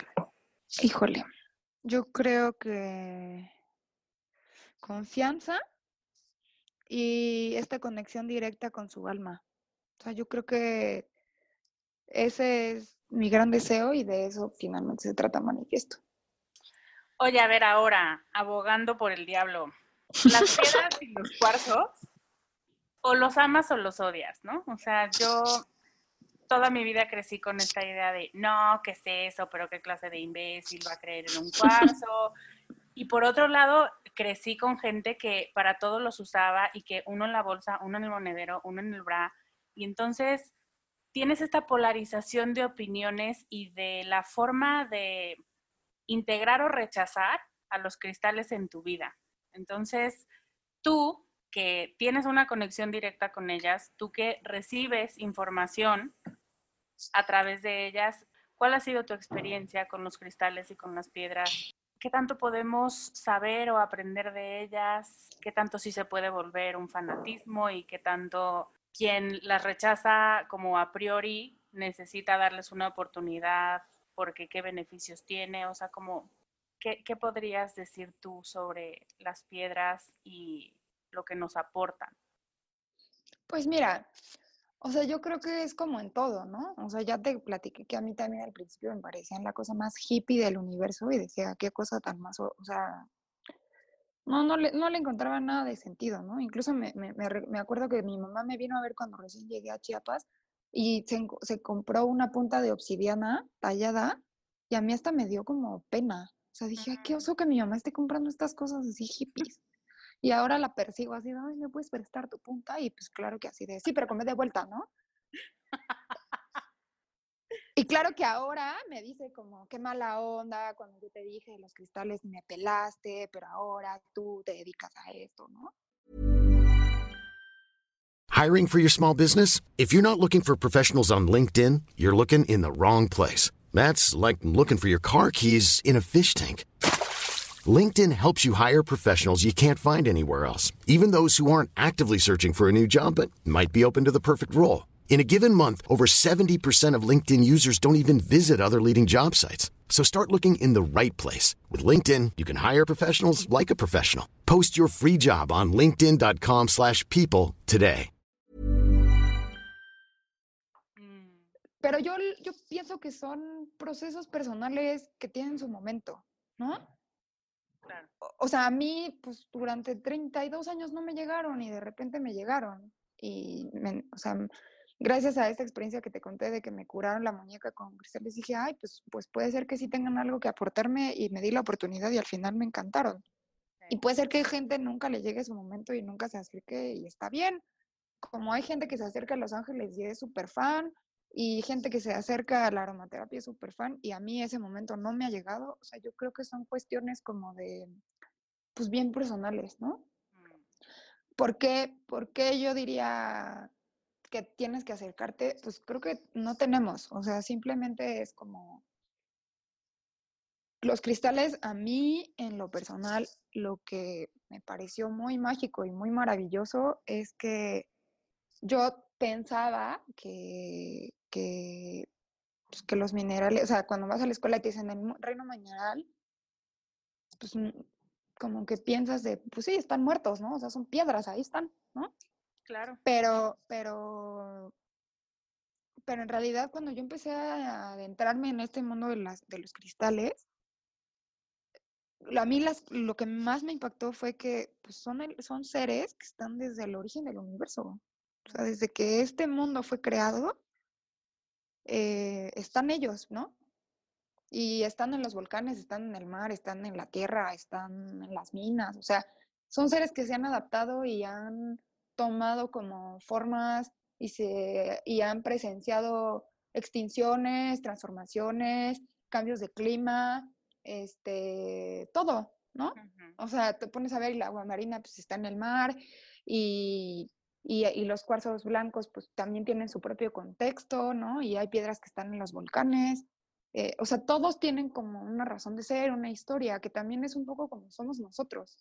Híjole, yo creo que confianza y esta conexión directa con su alma. O sea, yo creo que ese es mi gran deseo y de eso finalmente se trata manifiesto. Oye, a ver ahora, abogando por el diablo. Las piedras y los cuarzos o los amas o los odias, ¿no? O sea, yo toda mi vida crecí con esta idea de, no, ¿qué es eso? Pero qué clase de imbécil va a creer en un cuarzo. y por otro lado, crecí con gente que para todo los usaba y que uno en la bolsa, uno en el monedero, uno en el bra. Y entonces tienes esta polarización de opiniones y de la forma de integrar o rechazar a los cristales en tu vida. Entonces, tú que tienes una conexión directa con ellas, tú que recibes información a través de ellas, ¿cuál ha sido tu experiencia con los cristales y con las piedras? ¿Qué tanto podemos saber o aprender de ellas? ¿Qué tanto sí se puede volver un fanatismo y qué tanto quien las rechaza como a priori necesita darles una oportunidad porque qué beneficios tiene? O sea, como, ¿qué, qué podrías decir tú sobre las piedras y lo que nos aportan? Pues mira, o sea, yo creo que es como en todo, ¿no? O sea, ya te platiqué que a mí también al principio me parecían la cosa más hippie del universo y decía, qué cosa tan más, o, sea, no, no le, no le encontraba nada de sentido, ¿no? Incluso me, me, me, acuerdo que mi mamá me vino a ver cuando recién llegué a Chiapas y se, se compró una punta de obsidiana tallada y a mí hasta me dio como pena. O sea, dije, ay, qué oso que mi mamá esté comprando estas cosas así hippies. Y ahora la persigo así, ay, ¿me puedes prestar tu punta? Y pues claro que así de, sí, pero come de vuelta, ¿no? Y claro que ahora me dice como, qué mala onda, cuando yo te dije los cristales me pelaste, pero ahora tú te dedicas a esto, ¿no? Hiring for your small business? If you're not looking for professionals on LinkedIn, you're looking in the wrong place. That's like looking for your car keys in a fish tank. LinkedIn helps you hire professionals you can't find anywhere else, even those who aren't actively searching for a new job but might be open to the perfect role. In a given month, over 70% of LinkedIn users don't even visit other leading job sites. So start looking in the right place. With LinkedIn, you can hire professionals like a professional. Post your free job on linkedin.com slash people today. Pero yo, yo pienso que son procesos personales que tienen su momento, ¿no? O, sea, a mí, pues durante 32 años no me llegaron y de repente me llegaron. Y, o sea, gracias a esta experiencia que te conté de que me curaron la muñeca con cristales, dije, ay, pues, pues puede ser que sí tengan algo que aportarme y me di la oportunidad y al final me encantaron. Y puede ser que gente nunca le llegue su momento y nunca se acerque y está bien. Como hay gente que se acerca a Los Ángeles y es súper fan, y gente que se acerca a la aromaterapia es súper fan y a mí ese momento no me ha llegado. O sea, yo creo que son cuestiones como de, pues bien personales, ¿no? Mm. ¿Por qué, ¿Por qué yo diría que tienes que acercarte? Pues creo que no tenemos. O sea, simplemente es como... Los cristales a mí, en lo personal, lo que me pareció muy mágico y muy maravilloso es que yo pensaba que, que, pues, que los minerales, o sea, cuando vas a la escuela y te dicen el reino mineral, pues como que piensas de, pues sí, están muertos, ¿no? O sea, son piedras, ahí están, ¿no? Claro. Pero, pero, pero en realidad cuando yo empecé a adentrarme en este mundo de, las, de los cristales, a mí las, lo que más me impactó fue que pues, son, son seres que están desde el origen del universo. O sea, desde que este mundo fue creado, eh, están ellos, ¿no? Y están en los volcanes, están en el mar, están en la tierra, están en las minas, o sea, son seres que se han adaptado y han tomado como formas y, se, y han presenciado extinciones, transformaciones, cambios de clima, este, todo, ¿no? O sea, te pones a ver y la agua marina pues está en el mar y y, los cuarzos blancos pues también tienen su propio contexto, ¿no? Y hay piedras que están en los volcanes. Eh, o sea, todos tienen como una razón de ser, una historia, que también es un poco como somos nosotros,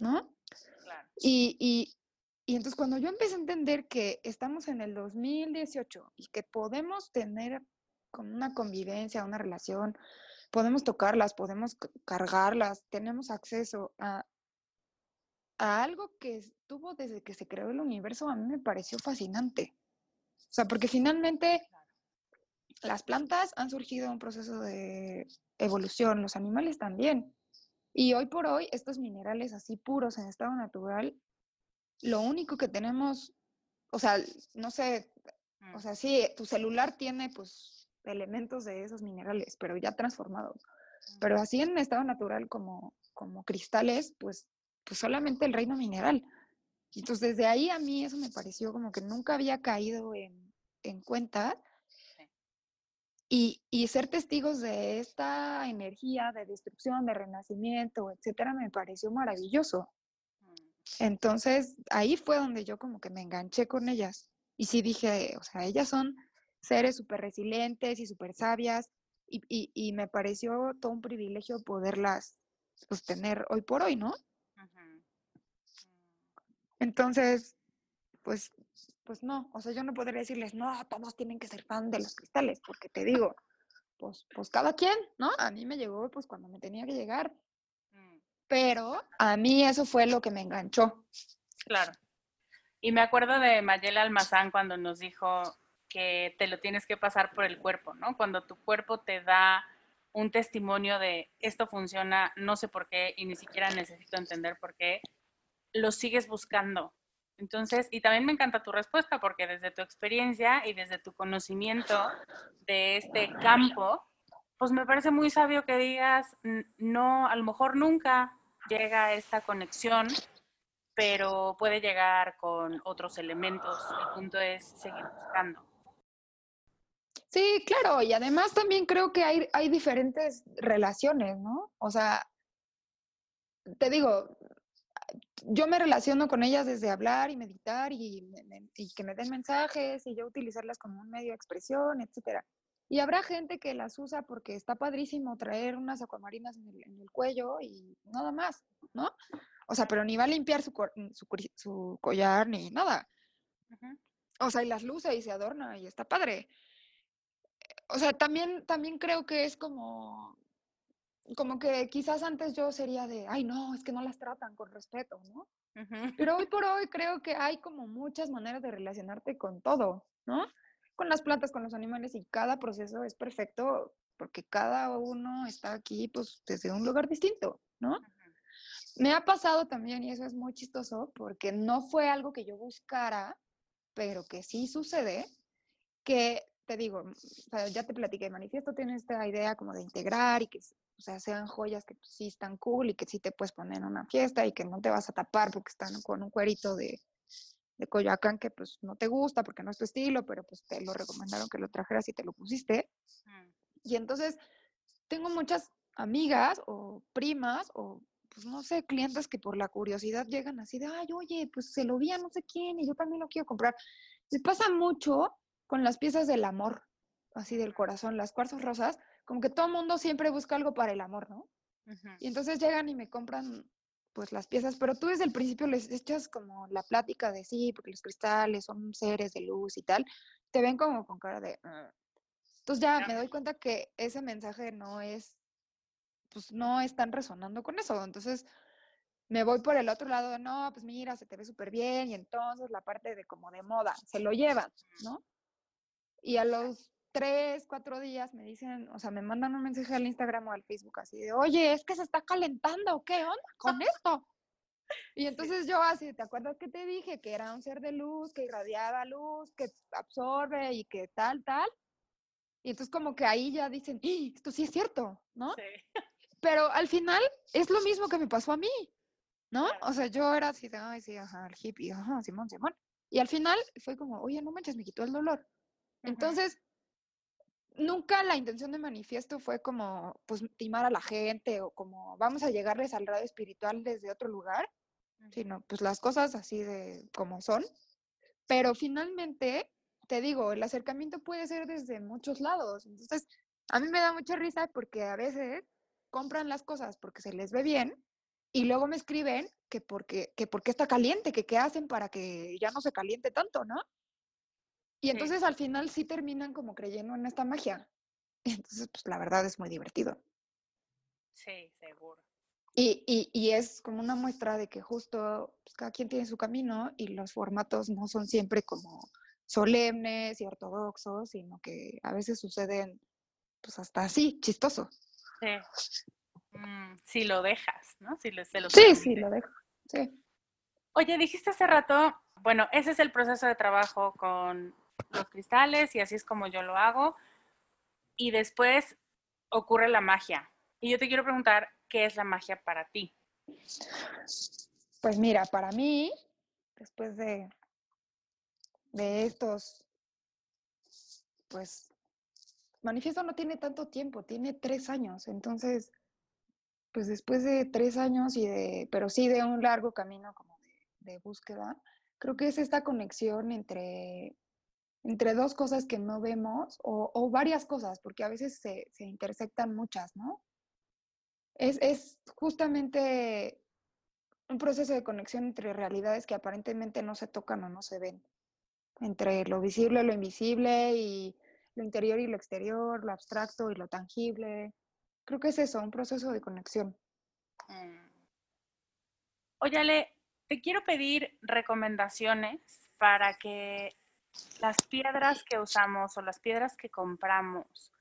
¿no? Claro. Y, y, entonces cuando yo empecé a entender que estamos en el 2018 y que podemos tener como una convivencia, una relación, podemos tocarlas, podemos cargarlas, tenemos acceso a, a algo que estuvo desde que se creó el universo, a mí me pareció fascinante. O sea, porque finalmente las plantas han surgido en un proceso de evolución, los animales también. Y hoy por hoy, estos minerales así puros en estado natural lo único que tenemos, o sea, no sé, o Mm. sea, sí, tu celular tiene pues elementos de esos minerales, pero ya transformados. Pero así en estado natural como, como cristales, pues, pues solamente el reino mineral. Y entonces desde ahí a mí eso me pareció como que nunca había caído en, en cuenta. Y, y ser testigos de esta energía de destrucción, de renacimiento, etcétera, me pareció maravilloso. Entonces, ahí fue donde yo como que me enganché con ellas. Y sí dije, o sea, ellas son seres súper resilientes y súper sabias. Y, y- y me pareció todo un privilegio poderlas pues, tener hoy por hoy, ¿no? Entonces, pues, pues no, o sea, yo no podría decirles, no, todos tienen que ser fan de los cristales, porque te digo, pues, pues cada quien, ¿no? A mí me llegó pues cuando me tenía que llegar. Pero a mí eso fue lo que me enganchó. Claro. Y me acuerdo de Mayela Almazán cuando nos dijo que te lo tienes que pasar por el cuerpo, ¿no? Cuando tu cuerpo te da un testimonio de esto funciona, no sé por qué y ni siquiera necesito entender por qué, lo sigues buscando. Entonces, y también me encanta tu respuesta porque desde tu experiencia y desde tu conocimiento de este campo, pues me parece muy sabio que digas, "N- no, a lo mejor nunca llega esta conexión, pero puede llegar con otros elementos. El punto es seguir buscando. Sí, claro, y además también creo que hay, hay diferentes relaciones, ¿no? O sea, te digo, yo me relaciono con ellas desde hablar y meditar y, y que me den mensajes y yo utilizarlas como un medio de expresión, etcétera. Y habrá gente que las usa porque está padrísimo traer unas acuamarinas en el, en el cuello y nada más, ¿no? O sea, pero ni va a limpiar su, cor- su, su collar ni nada. O sea, y las luce y se adorna y está padre. O sea, también, también creo que es como, como que quizás antes yo sería de, ay, no, es que no las tratan con respeto, ¿no? Pero hoy por hoy creo que hay como muchas maneras de relacionarte con todo, ¿no? Con las plantas, con los animales y cada proceso es perfecto porque cada uno está aquí pues desde un lugar distinto, ¿no? Me ha pasado también, y eso es muy chistoso, porque no fue algo que yo buscara, pero que sí sucede, que te digo, mm, o sea, ya te platiqué, Manifiesto tiene esta idea como de integrar y que, o sea, sean joyas que sí están cool y que sí te puedes poner en una fiesta y que no te vas a tapar porque están con un cuerito de, de Coyoacán que pues no te gusta porque no es tu estilo, pero pues te lo recomendaron que lo trajeras y te lo pusiste. Mm. Y entonces tengo muchas amigas o primas o, pues no sé, clientes que por la curiosidad llegan así de, ay, oye, pues se lo vi a no sé quién y yo también lo quiero comprar. Me pasa mucho con las piezas del amor, así del corazón, las cuarzos rosas, como que todo el mundo siempre busca algo para el amor, ¿no? Y entonces llegan y me compran pues las piezas, pero tú desde el principio les echas como la plática de sí, porque los cristales son seres de luz y tal, te ven como con cara de... "Ah". Entonces ya me doy cuenta que ese mensaje no es, pues no están resonando con eso. Entonces me voy por el otro lado de, no, pues mira, se te ve súper bien y entonces la parte de como de moda, se lo llevan, ¿no? Y a los tres, cuatro días me dicen, o sea, me mandan un mensaje al Instagram o al Facebook así de, oye, es que se está calentando, ¿qué onda con esto? Y entonces yo así, ¿te acuerdas que te dije que era un ser de luz, que irradiaba luz, que absorbe y que tal, tal? Y entonces como que ahí ya dicen, "¡Ah! esto sí es cierto, ¿no? Sí. Pero al final es lo mismo que me pasó a mí, ¿no? O sea, yo era así de, ay, sí, ajá, el hippie, ajá, Simón, Simón. Y al final fue como, oye, no manches, me quitó el dolor. Entonces, nunca la intención de manifiesto fue como, pues, timar a la gente o como, vamos a llegarles al radio espiritual desde otro lugar, sino, pues, las cosas así de como son. Pero finalmente, te digo, el acercamiento puede ser desde muchos lados. Entonces, a mí me da mucha risa porque a veces compran las cosas porque se les ve bien y luego me escriben que porque, que porque está caliente, que qué hacen para que ya no se caliente tanto, ¿no? Y Sí. entonces al final sí terminan como creyendo en esta magia. Entonces, pues la verdad es muy divertido. Sí, seguro. Y, y, y es como una muestra de que justo pues, cada quien tiene su camino y los formatos no son siempre como solemnes y ortodoxos, sino que a veces suceden pues hasta así, chistoso. Sí. Mm, si lo dejas, ¿no? Si le- se lo Sí, sí, lo dejo. Sí. Oye, dijiste hace rato, bueno, ese es el proceso de trabajo con los cristales y así es como yo lo hago. Y después ocurre la magia. Y yo te quiero preguntar, ¿qué es la magia para ti? Pues mira, para mí, después de, de estos, pues, manifiesto no tiene tanto tiempo, tiene tres años. Entonces, pues después de tres años y de, pero sí de un largo camino como de, búsqueda, creo que es esta conexión entre, entre dos cosas que no vemos o, varias cosas, porque a veces se, se intersectan muchas, ¿no? Es, es, justamente un proceso de conexión entre realidades que aparentemente no se tocan o no se ven, entre lo visible, lo invisible y lo interior y lo exterior, lo abstracto y lo tangible, Creo que es eso, un proceso de conexión. Mm. Óyale, te quiero pedir recomendaciones para que las piedras que usamos o las piedras que compramos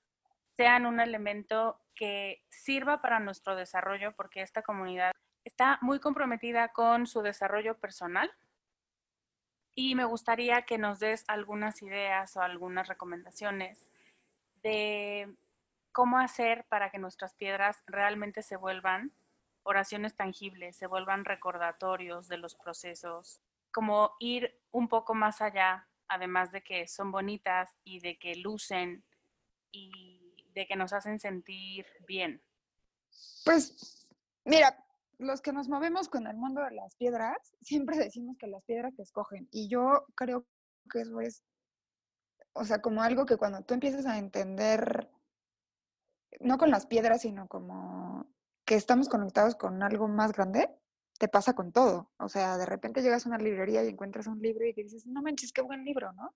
sean un elemento que sirva para nuestro desarrollo, porque esta comunidad está muy comprometida con su desarrollo personal. Y me gustaría que nos des algunas ideas o algunas recomendaciones de cómo hacer para que nuestras piedras realmente se vuelvan oraciones tangibles, se vuelvan recordatorios de los procesos, como ir un poco más allá, además de que son bonitas y de que lucen y de que nos hacen sentir bien. Pues mira, los que nos movemos con el mundo de las piedras, siempre decimos que las piedras te escogen y yo creo que eso es, o sea, como algo que cuando tú empiezas a entender no con las piedras, sino como que estamos conectados con algo más grande, te pasa con todo. O sea, de repente llegas a una librería y encuentras un libro y dices, no manches, qué buen libro, ¿no?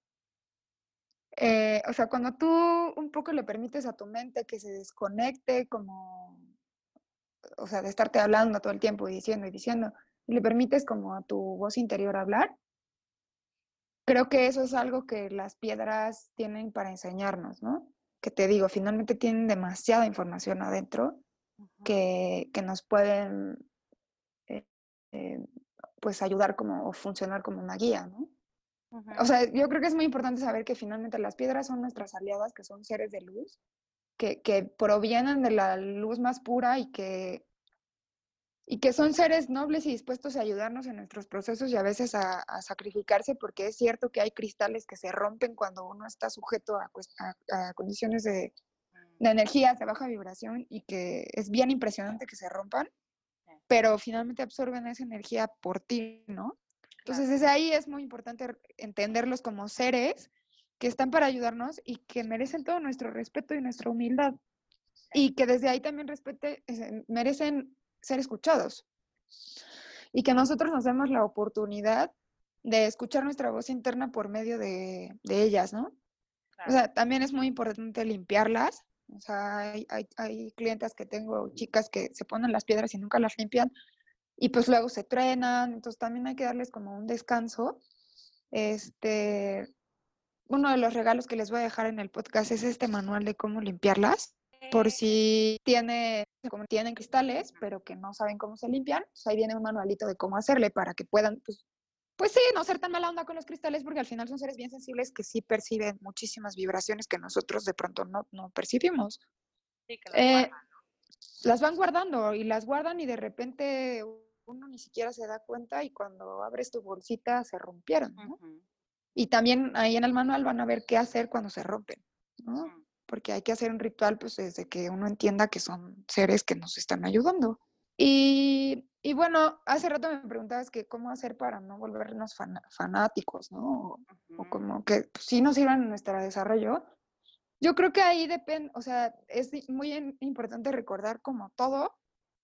Eh, o sea, cuando tú un poco le permites a tu mente que se desconecte como, o sea, de estarte hablando todo el tiempo y diciendo y diciendo, y le permites como a tu voz interior hablar, creo que eso es algo que las piedras tienen para enseñarnos, ¿no? que te digo, finalmente tienen demasiada información adentro que, nos pueden eh, pues ayudar como o funcionar como una guía, ¿no? O sea, yo creo que es muy importante saber que finalmente las piedras son nuestras aliadas, que son seres de luz, que, que provienen de la luz más pura y que y que son seres nobles y dispuestos a ayudarnos en nuestros procesos y a veces a, sacrificarse, porque es cierto que hay cristales que se rompen cuando uno está sujeto a, condiciones de, de energías de baja vibración y que es bien impresionante que se rompan, pero finalmente absorben esa energía por ti, ¿no? Entonces desde ahí es muy importante entenderlos como seres que están para ayudarnos y que merecen todo nuestro respeto y nuestra humildad. Y que desde ahí también respete, eh, merecen ser escuchados. Y que nosotros nos demos la oportunidad de escuchar nuestra voz interna por medio de, ellas, ¿no? O sea, también es muy importante limpiarlas. O sea, hay, hay, hay, clientes que tengo, chicas que se ponen las piedras y nunca las limpian y pues luego se trenan, entonces también hay que darles como un descanso. Este, uno de los regalos que les voy a dejar en el podcast es este manual de cómo limpiarlas por si tiene, como tienen cristales, pero que no saben cómo se limpian, pues ahí viene un manualito de cómo hacerle para que puedan, pues, pues sí, no ser tan mala onda con los cristales, porque al final son seres bien sensibles que sí perciben muchísimas vibraciones que nosotros de pronto no, no percibimos. Sí, que las, eh, las van guardando y las guardan y de repente uno ni siquiera se da cuenta y cuando abres tu bolsita se rompieron, ¿no? Y también ahí en el manual van a ver qué hacer cuando se rompen, ¿no? porque hay que hacer un ritual pues desde que uno entienda que son seres que nos están ayudando. Y, y bueno, hace rato me preguntabas que cómo hacer para no volvernos fanáticos, ¿no? O, como que pues, sí nos sirvan en nuestro desarrollo. Yo creo que ahí depende, o sea, es muy importante recordar como todo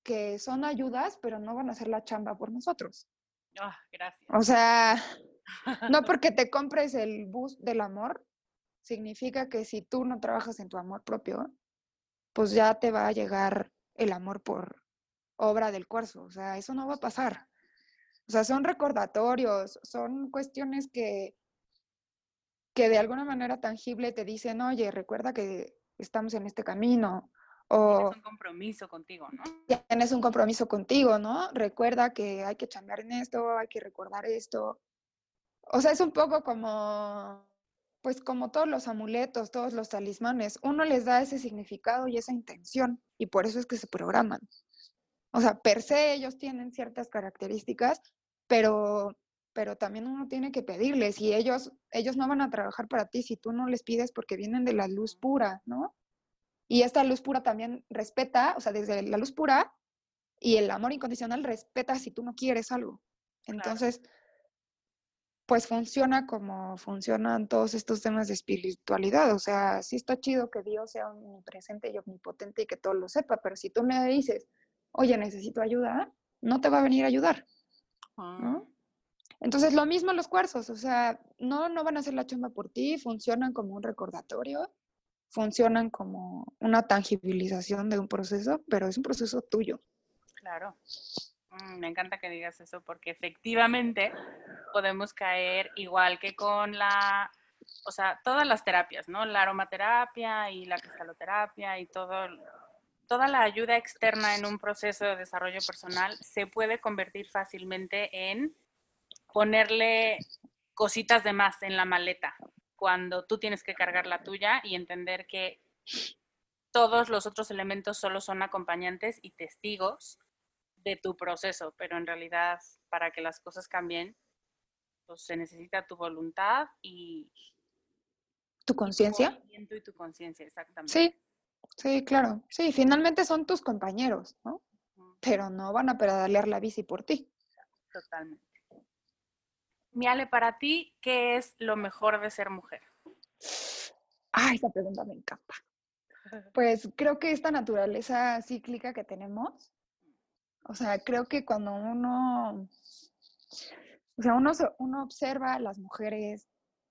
que son ayudas, pero no van a hacer la chamba por nosotros. Ah, gracias. O sea, no porque te compres el bus del amor, significa que si tú no trabajas en tu amor propio, pues ya te va a llegar el amor por obra del cuarzo. O sea, eso no va a pasar. O sea, son recordatorios, son cuestiones que, que de alguna manera tangible te dicen, oye, recuerda que estamos en este camino, O tienes un compromiso contigo, ¿no? Tienes un compromiso contigo, ¿no? Recuerda que hay que chambear en esto, hay que recordar esto. O sea, es un poco como, pues como todos los amuletos, todos los talismanes. Uno les da ese significado y esa intención y por eso es que se programan. O sea, per se ellos tienen ciertas características, pero pero también uno tiene que pedirles y ellos, ellos no van a trabajar para ti si tú no les pides porque vienen de la luz pura, ¿no? Y esta luz pura también respeta, o sea, desde la luz pura y el amor incondicional respeta si tú no quieres algo. Entonces, pues funciona como funcionan todos estos temas de espiritualidad. O sea, sí está chido que Dios sea omnipresente y omnipotente y que todo lo sepa, pero si tú me dices, oye, necesito ayuda, no te va a venir a ayudar. ¿no? Ah. Entonces, lo mismo los cuarzos, o sea, no, no van a hacer la chamba por ti, funcionan como un recordatorio, funcionan como una tangibilización de un proceso, pero es un proceso tuyo. Claro. Mm, me encanta que digas eso porque efectivamente podemos caer igual que con la, o sea, todas las terapias, ¿no? La aromaterapia y la cristaloterapia y todo, toda la ayuda externa en un proceso de desarrollo personal se puede convertir fácilmente en ponerle cositas de más en la maleta cuando tú tienes que cargar la tuya y entender que todos los otros elementos solo son acompañantes y testigos de tu proceso, pero en realidad para que las cosas cambien, pues se necesita tu voluntad y tu conciencia. Y tu conciencia, exactamente. Sí, sí, claro. Sí, finalmente son tus compañeros, ¿no? Pero no van a pedalear la bici por ti. Totalmente. Miale, para ti, ¿qué es lo mejor de ser mujer? Ay, esa pregunta me encanta. Pues creo que esta naturaleza cíclica que tenemos, o sea, creo que cuando uno, o sea, uno, uno observa a las mujeres,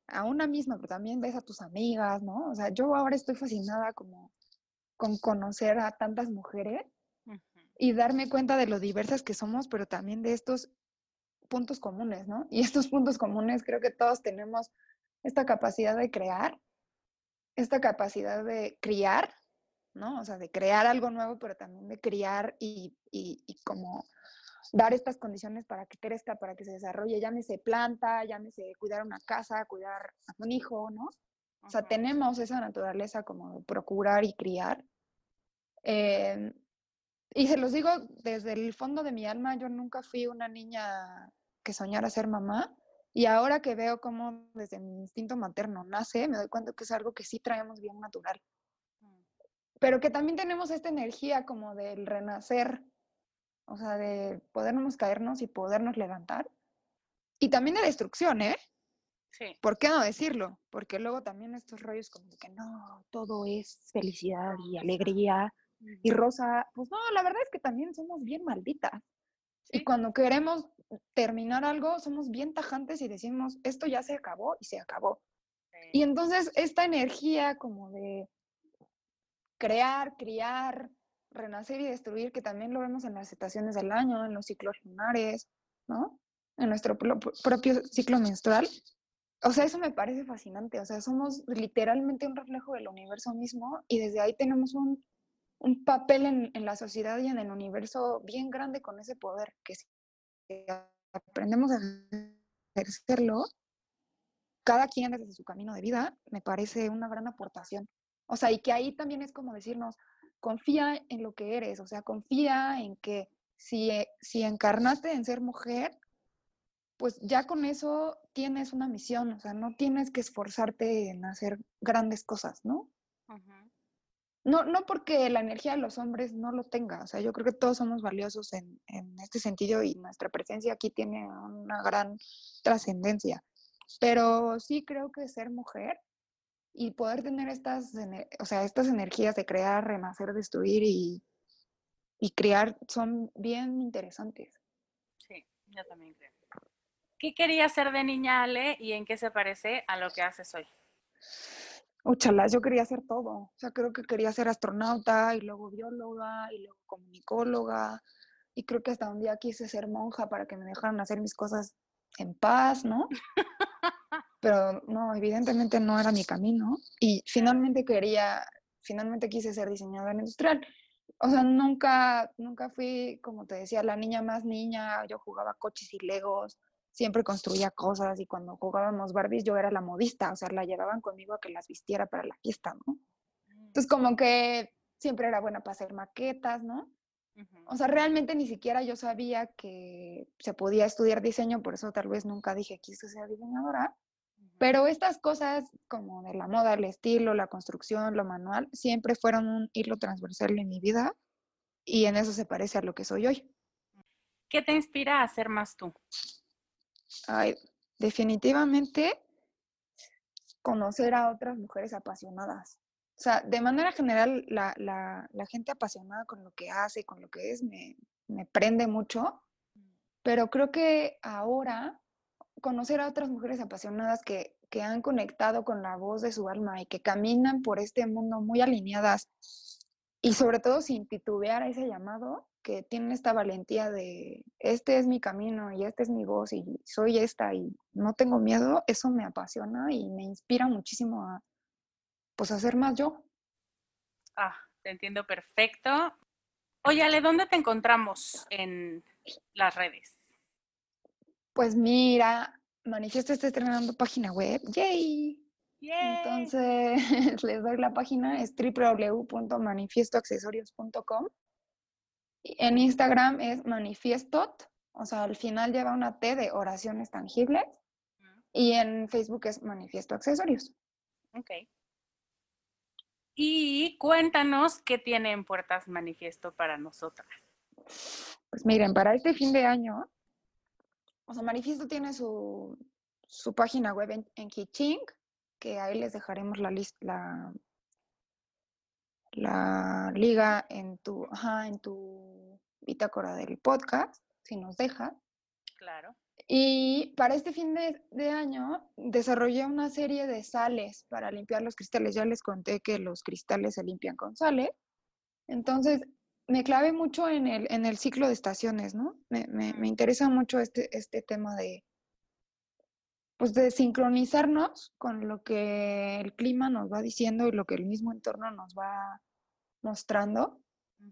a una misma, pero también ves a tus amigas, ¿no? O sea, yo ahora estoy fascinada como con conocer a tantas mujeres y darme cuenta de lo diversas que somos, pero también de estos puntos comunes, ¿no? Y estos puntos comunes creo que todos tenemos esta capacidad de crear, esta capacidad de criar, ¿no? O sea, de crear algo nuevo, pero también de criar y, y, y como dar estas condiciones para que crezca, para que se desarrolle, llámese planta, llámese cuidar una casa, cuidar a un hijo, ¿no? O sea, tenemos esa naturaleza como de procurar y criar. Eh, y se los digo desde el fondo de mi alma, yo nunca fui una niña que soñara ser mamá. Y ahora que veo cómo desde mi instinto materno nace, me doy cuenta que es algo que sí traemos bien natural. Mm. Pero que también tenemos esta energía como del renacer, o sea, de podernos caernos y podernos levantar. Y también de destrucción, ¿eh? Sí. ¿Por qué no decirlo? Porque luego también estos rollos como que no, todo es felicidad y alegría y rosa. Pues no, la verdad es que también somos bien malditas. Y cuando queremos terminar algo, somos bien tajantes y decimos, esto ya se acabó y se acabó. Y entonces esta energía como de crear, criar, renacer y destruir, que también lo vemos en las estaciones del año, en los ciclos lunares, ¿no? En nuestro propio ciclo menstrual. O sea, eso me parece fascinante. O sea, somos literalmente un reflejo del universo mismo y desde ahí tenemos un un papel en, en, la sociedad y en el universo bien grande con ese poder, que si aprendemos a ejercerlo, cada quien desde su camino de vida, me parece una gran aportación. O sea, y que ahí también es como decirnos, confía en lo que eres, o sea, confía en que si, si encarnaste en ser mujer, pues ya con eso tienes una misión, o sea, no tienes que esforzarte en hacer grandes cosas, ¿no? no, no porque la energía de los hombres no lo tenga, o sea, yo creo que todos somos valiosos en, este sentido y nuestra presencia aquí tiene una gran trascendencia, pero sí creo que ser mujer y poder tener estas, o sea, estas energías de crear, renacer, destruir y, y crear son bien interesantes. Sí, yo también creo. ¿Qué quería ser de niña Ale y en qué se parece a lo que haces hoy? Ochalas, yo quería hacer todo. O sea, creo que quería ser astronauta y luego bióloga y luego comunicóloga. Y creo que hasta un día quise ser monja para que me dejaran hacer mis cosas en paz, ¿no? Pero no, evidentemente no era mi camino. Y finalmente quería, finalmente quise ser diseñadora industrial. O sea, nunca, nunca fui, como te decía, la niña más niña, yo jugaba coches y legos, siempre construía cosas y cuando jugábamos Barbies yo era la modista, o sea, la llevaban conmigo a que las vistiera para la fiesta, ¿no? Mm. Entonces, como que siempre era buena para hacer maquetas, ¿no? O sea, realmente ni siquiera yo sabía que se podía estudiar diseño, por eso tal vez nunca dije quise ser diseñadora. Pero estas cosas como de la moda, el estilo, la construcción, lo manual, siempre fueron un hilo transversal en mi vida y en eso se parece a lo que soy hoy. ¿Qué te inspira a ser más tú? Definitivamente conocer a otras mujeres apasionadas. O sea, de manera general, la, la, la gente apasionada con lo que hace, con lo que es, me, me prende mucho. Pero creo que ahora conocer a otras mujeres apasionadas que, que han conectado con la voz de su alma y que caminan por este mundo muy alineadas y sobre todo sin titubear a ese llamado, que tienen esta valentía de este es mi camino y esta es mi voz y soy esta y no tengo miedo, eso me apasiona y me inspira muchísimo a pues a ser más yo. Ah, te entiendo perfecto. Oye, Ale, ¿dónde te encontramos en las redes? Pues mira, Manifiesto está estrenando página web. ¡Yay! Yay. Entonces, les doy la página, es www.manifiestoaccesorios.com. En Instagram es manifiestot, o sea, al final lleva una T de oraciones tangibles. Y en Facebook es Manifiesto Accesorios. Ok. Y cuéntanos qué tiene en Puertas Manifiesto para nosotras. Pues miren, para este fin de año, o sea, Manifiesto tiene su, su página web en, en Kiching, que ahí les dejaremos la lista, la, la liga en tu, ajá, en tu bitácora del podcast, si nos deja. Claro. Y para este fin de, de, año desarrollé una serie de sales para limpiar los cristales. Ya les conté que los cristales se limpian con sales. Entonces, me clavé mucho en el, en el ciclo de estaciones, ¿no? Me, me, me interesa mucho este, este tema de, pues de sincronizarnos con lo que el clima nos va diciendo y lo que el mismo entorno nos va mostrando.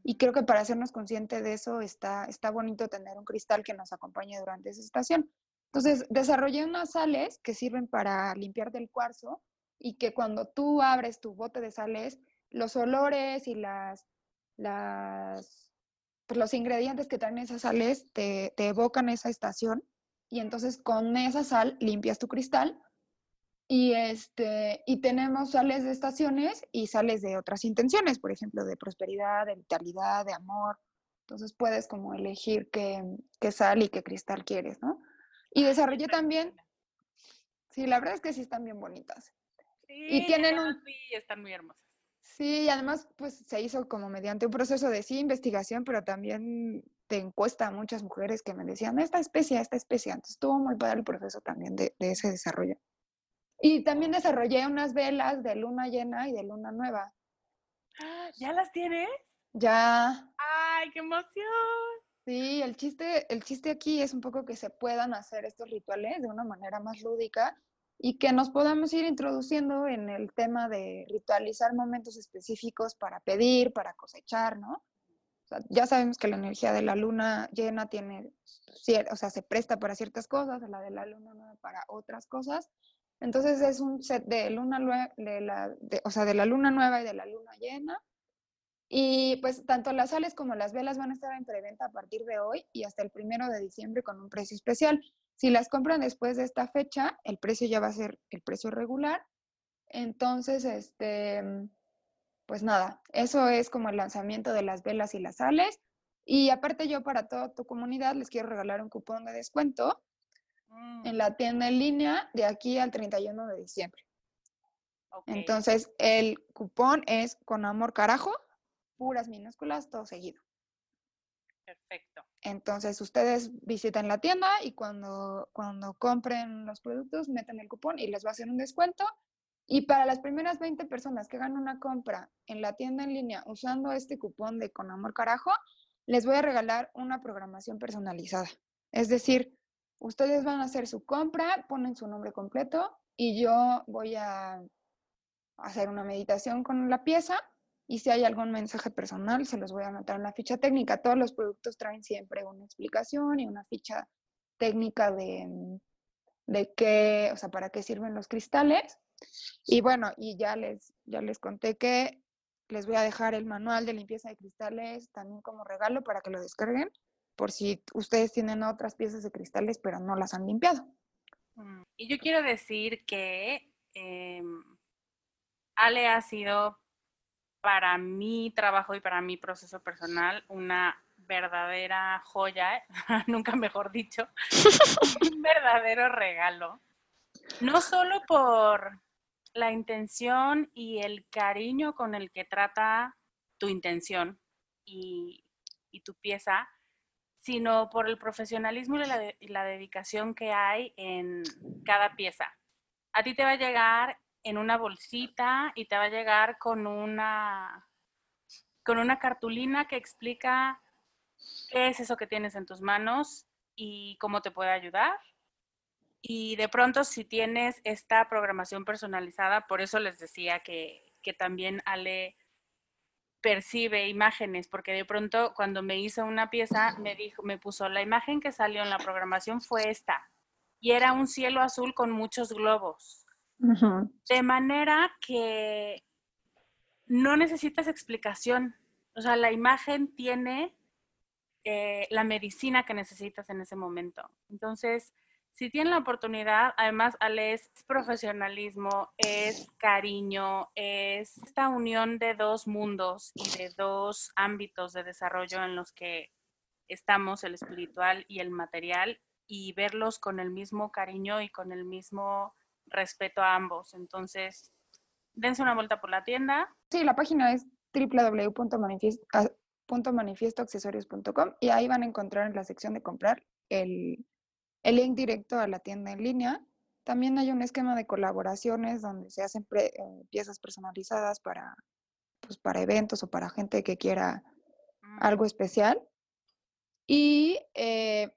Y creo que para hacernos consciente de eso está, está bonito tener un cristal que nos acompañe durante esa estación. Entonces, desarrollé unas sales que sirven para limpiarte el cuarzo y que cuando tú abres tu bote de sales, los olores y las, las pues los ingredientes que traen esas sales te, te evocan esa estación y entonces con esa sal limpias tu cristal y, este, y tenemos sales de estaciones y sales de otras intenciones, por ejemplo, de prosperidad, de vitalidad, de amor. Entonces puedes como elegir qué, qué sal y qué cristal quieres, ¿no? Y desarrollé también, sí, la verdad es que sí están bien bonitas. Sí, y tienen un... Sí, están muy hermosas. Sí, además pues se hizo como mediante un proceso de sí investigación, pero también de encuesta a muchas mujeres que me decían, esta especie, esta especie. Entonces estuvo muy padre el proceso también de, de ese desarrollo. Y también desarrollé unas velas de luna llena y de luna nueva. ¿Ya las tienes? Ya. ¡Ay, qué emoción! Sí, el chiste, el chiste aquí es un poco que se puedan hacer estos rituales de una manera más lúdica y que nos podamos ir introduciendo en el tema de ritualizar momentos específicos para pedir, para cosechar, ¿no? O sea, ya sabemos que la energía de la luna llena tiene, o sea, se presta para ciertas cosas, la de la luna nueva para otras cosas. Entonces es un set de luna, de la, de, o sea, de la luna nueva y de la luna llena. Y pues tanto las sales como las velas van a estar en preventa a partir de hoy y hasta el primero de diciembre con un precio especial. Si las compran después de esta fecha, el precio ya va a ser el precio regular. Entonces, este, pues nada, eso es como el lanzamiento de las velas y las sales. Y aparte yo para toda tu comunidad les quiero regalar un cupón de descuento Mm, en la tienda en línea de aquí al 31 de diciembre. Entonces, el cupón es con amor carajo, puras minúsculas, todo seguido. Perfecto. Entonces, ustedes visitan la tienda y cuando, cuando compren los productos, meten el cupón y les va a hacer un descuento. Y para las primeras 20 personas que hagan una compra en la tienda en línea usando este cupón de con amor carajo, les voy a regalar una programación personalizada. Es decir, ustedes van a hacer su compra, ponen su nombre completo y yo voy a hacer una meditación con la pieza Y si hay algún mensaje personal, se los voy a anotar en la ficha técnica. Todos los productos traen siempre una explicación y una ficha técnica de, mm, de qué, o sea, para qué sirven los cristales. Y bueno, y ya les, ya les conté que les voy a dejar el manual de limpieza de cristales también como regalo para que lo descarguen, por si ustedes tienen otras piezas de cristales pero no las han limpiado. Mm, y yo quiero decir que em, Ale ha sido para mi trabajo y para mi proceso personal una verdadera joya, nunca mejor dicho, un verdadero regalo. No solo por la intención y el cariño con el que trata tu intención y, tu pieza, sino por el profesionalismo y la, y la dedicación que hay en cada pieza. A ti te va a llegar en una bolsita y te va a llegar con una, con una cartulina que explica qué es eso que tienes en tus manos y cómo te puede ayudar. Y de pronto si tienes esta programación personalizada, por eso les decía que, que también Ale percibe imágenes, porque de pronto cuando me hizo una pieza me dijo, me puso la imagen que salió en la programación fue esta y era un cielo azul con muchos globos. De manera que no necesitas explicación. O sea, la imagen tiene eh, la medicina que necesitas en ese momento. Entonces, si tienen la oportunidad, además, Ale, es profesionalismo, es cariño, es esta unión de dos mundos y de dos ámbitos de desarrollo en los que estamos, el espiritual y el material, y verlos con el mismo cariño y con el mismo respeto a ambos. Entonces, dense una vuelta por la tienda. Sí, la página es www.manifiestoaccesorios.com y ahí van a encontrar en la sección de comprar el, link directo a la tienda en línea. También hay un esquema de colaboraciones donde se hacen eh, piezas personalizadas para, pues, para eventos o para gente que quiera mm. algo especial. Y eh,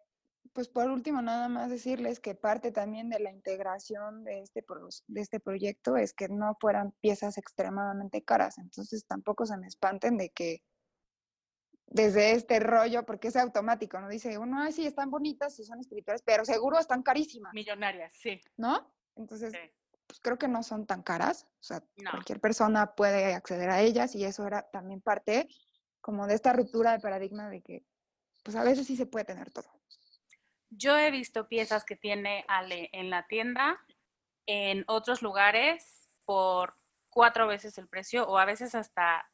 pues por último, nada más decirles que parte también de la integración de este, de este proyecto es que no fueran piezas extremadamente caras. Entonces tampoco se me espanten de que desde este rollo, porque es automático, ¿no? Dice uno, ay, sí, están bonitas y son espirituales, pero seguro están carísimas. Millonarias, sí. ¿No? Entonces, pues creo que no son tan caras. O sea, cualquier persona puede acceder a ellas y eso era también parte como de esta ruptura de paradigma de que, pues a veces sí se puede tener todo. Yo he visto piezas que tiene Ale en la tienda, en otros lugares por cuatro veces el precio o a veces hasta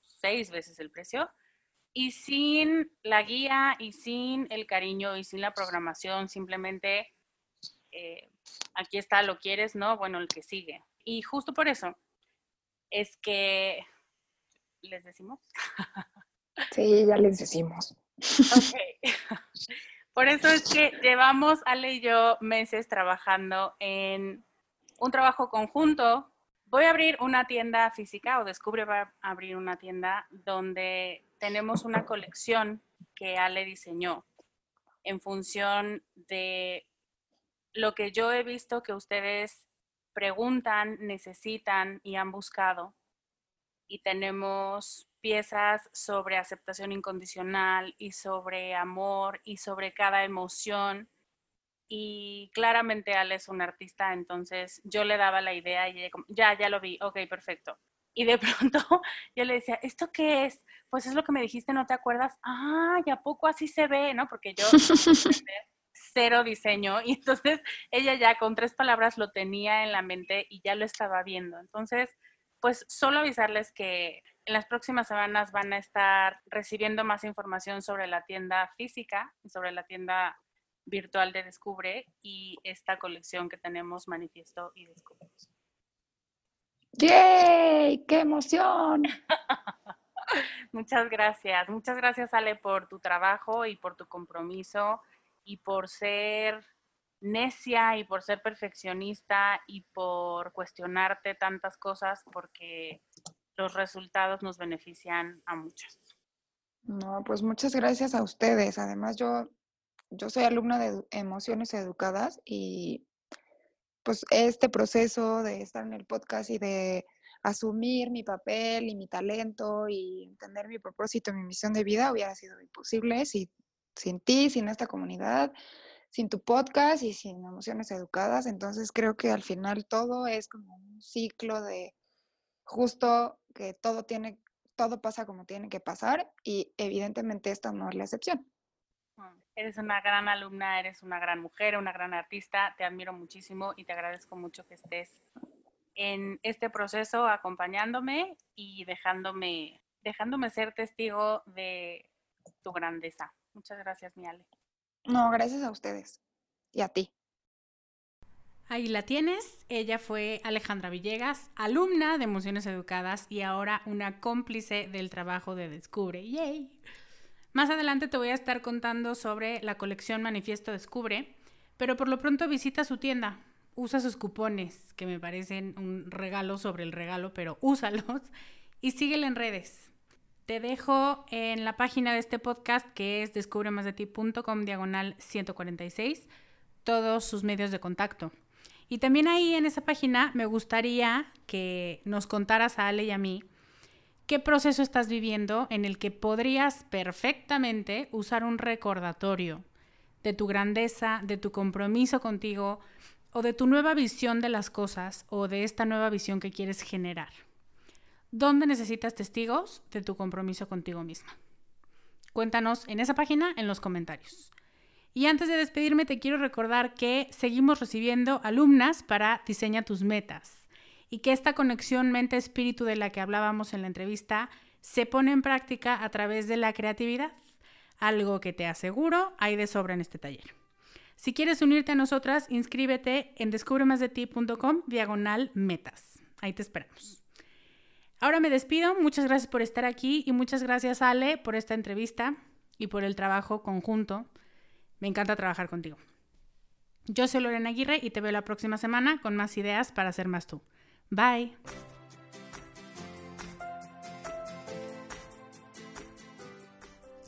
seis veces el precio y sin la guía y sin el cariño y sin la programación, simplemente eh, aquí está, lo quieres, ¿no? Bueno, el que sigue. Y justo por eso es que les decimos. Sí, ya les decimos. Ok. Por eso es que llevamos, Ale y yo, meses trabajando en un trabajo conjunto. Voy a abrir una tienda física o descubre va a abrir una tienda donde tenemos una colección que Ale diseñó en función de lo que yo he visto que ustedes preguntan, necesitan y han buscado. Y tenemos piezas sobre aceptación incondicional y sobre amor y sobre cada emoción. Y claramente Ale es un artista, entonces yo le daba la idea y ella ya, ya lo vi, ok, perfecto. Y de pronto yo le decía, ¿esto qué es? Pues es lo que me dijiste, ¿no te acuerdas? Ah, ¿y a poco así se ve? ¿No? Porque yo cero diseño y entonces ella ya con tres palabras lo tenía en la mente y ya lo estaba viendo. Entonces, pues solo avisarles que en las próximas semanas van a estar recibiendo más información sobre la tienda física y sobre la tienda virtual de Descubre y esta colección que tenemos Manifiesto y Descubre. ¡Yay! ¡Qué emoción! Muchas gracias. Muchas gracias, Ale, por tu trabajo y por tu compromiso y por ser necia y por ser perfeccionista y por cuestionarte tantas cosas porque los resultados nos benefician a muchos. No, pues muchas gracias a ustedes. Además, yo, yo soy alumna de emociones educadas y pues este proceso de estar en el podcast y de asumir mi papel y mi talento y entender mi propósito, mi misión de vida, hubiera sido imposible si, sin ti, sin esta comunidad, sin tu podcast y sin emociones educadas. Entonces creo que al final todo es como un ciclo de justo que todo tiene, todo pasa como tiene que pasar y evidentemente esta no es la excepción. Mm, eres una gran alumna, eres una gran mujer, una gran artista, te admiro muchísimo y te agradezco mucho que estés en este proceso acompañándome y dejándome, dejándome ser testigo de tu grandeza. Muchas gracias, mi Ale. No, gracias a ustedes y a ti. Ahí la tienes. Ella fue Alejandra Villegas, alumna de Emociones Educadas y ahora una cómplice del trabajo de Descubre. ¡Yay! Más adelante te voy a estar contando sobre la colección Manifiesto Descubre, pero por lo pronto visita su tienda. Usa sus cupones, que me parecen un regalo sobre el regalo, pero úsalos y síguele en redes. Te dejo en la página de este podcast que es descubremasdeti.com diagonal 146 todos sus medios de contacto. Y también ahí en esa página me gustaría que nos contaras a Ale y a mí qué proceso estás viviendo en el que podrías perfectamente usar un recordatorio de tu grandeza, de tu compromiso contigo o de tu nueva visión de las cosas o de esta nueva visión que quieres generar. ¿Dónde necesitas testigos de tu compromiso contigo misma? Cuéntanos en esa página en los comentarios. Y antes de despedirme te quiero recordar que seguimos recibiendo alumnas para Diseña tus metas y que esta conexión mente-espíritu de la que hablábamos en la entrevista se pone en práctica a través de la creatividad, algo que te aseguro hay de sobra en este taller. Si quieres unirte a nosotras, inscríbete en descubremasdeti.com diagonal metas. Ahí te esperamos. Ahora me despido. Muchas gracias por estar aquí y muchas gracias Ale por esta entrevista y por el trabajo conjunto. Me encanta trabajar contigo. Yo soy Lorena Aguirre y te veo la próxima semana con más ideas para ser más tú. Bye.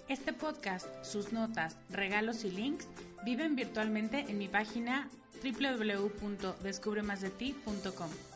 Este podcast, sus notas, regalos y links viven virtualmente en mi página www.descubremasdeti.com.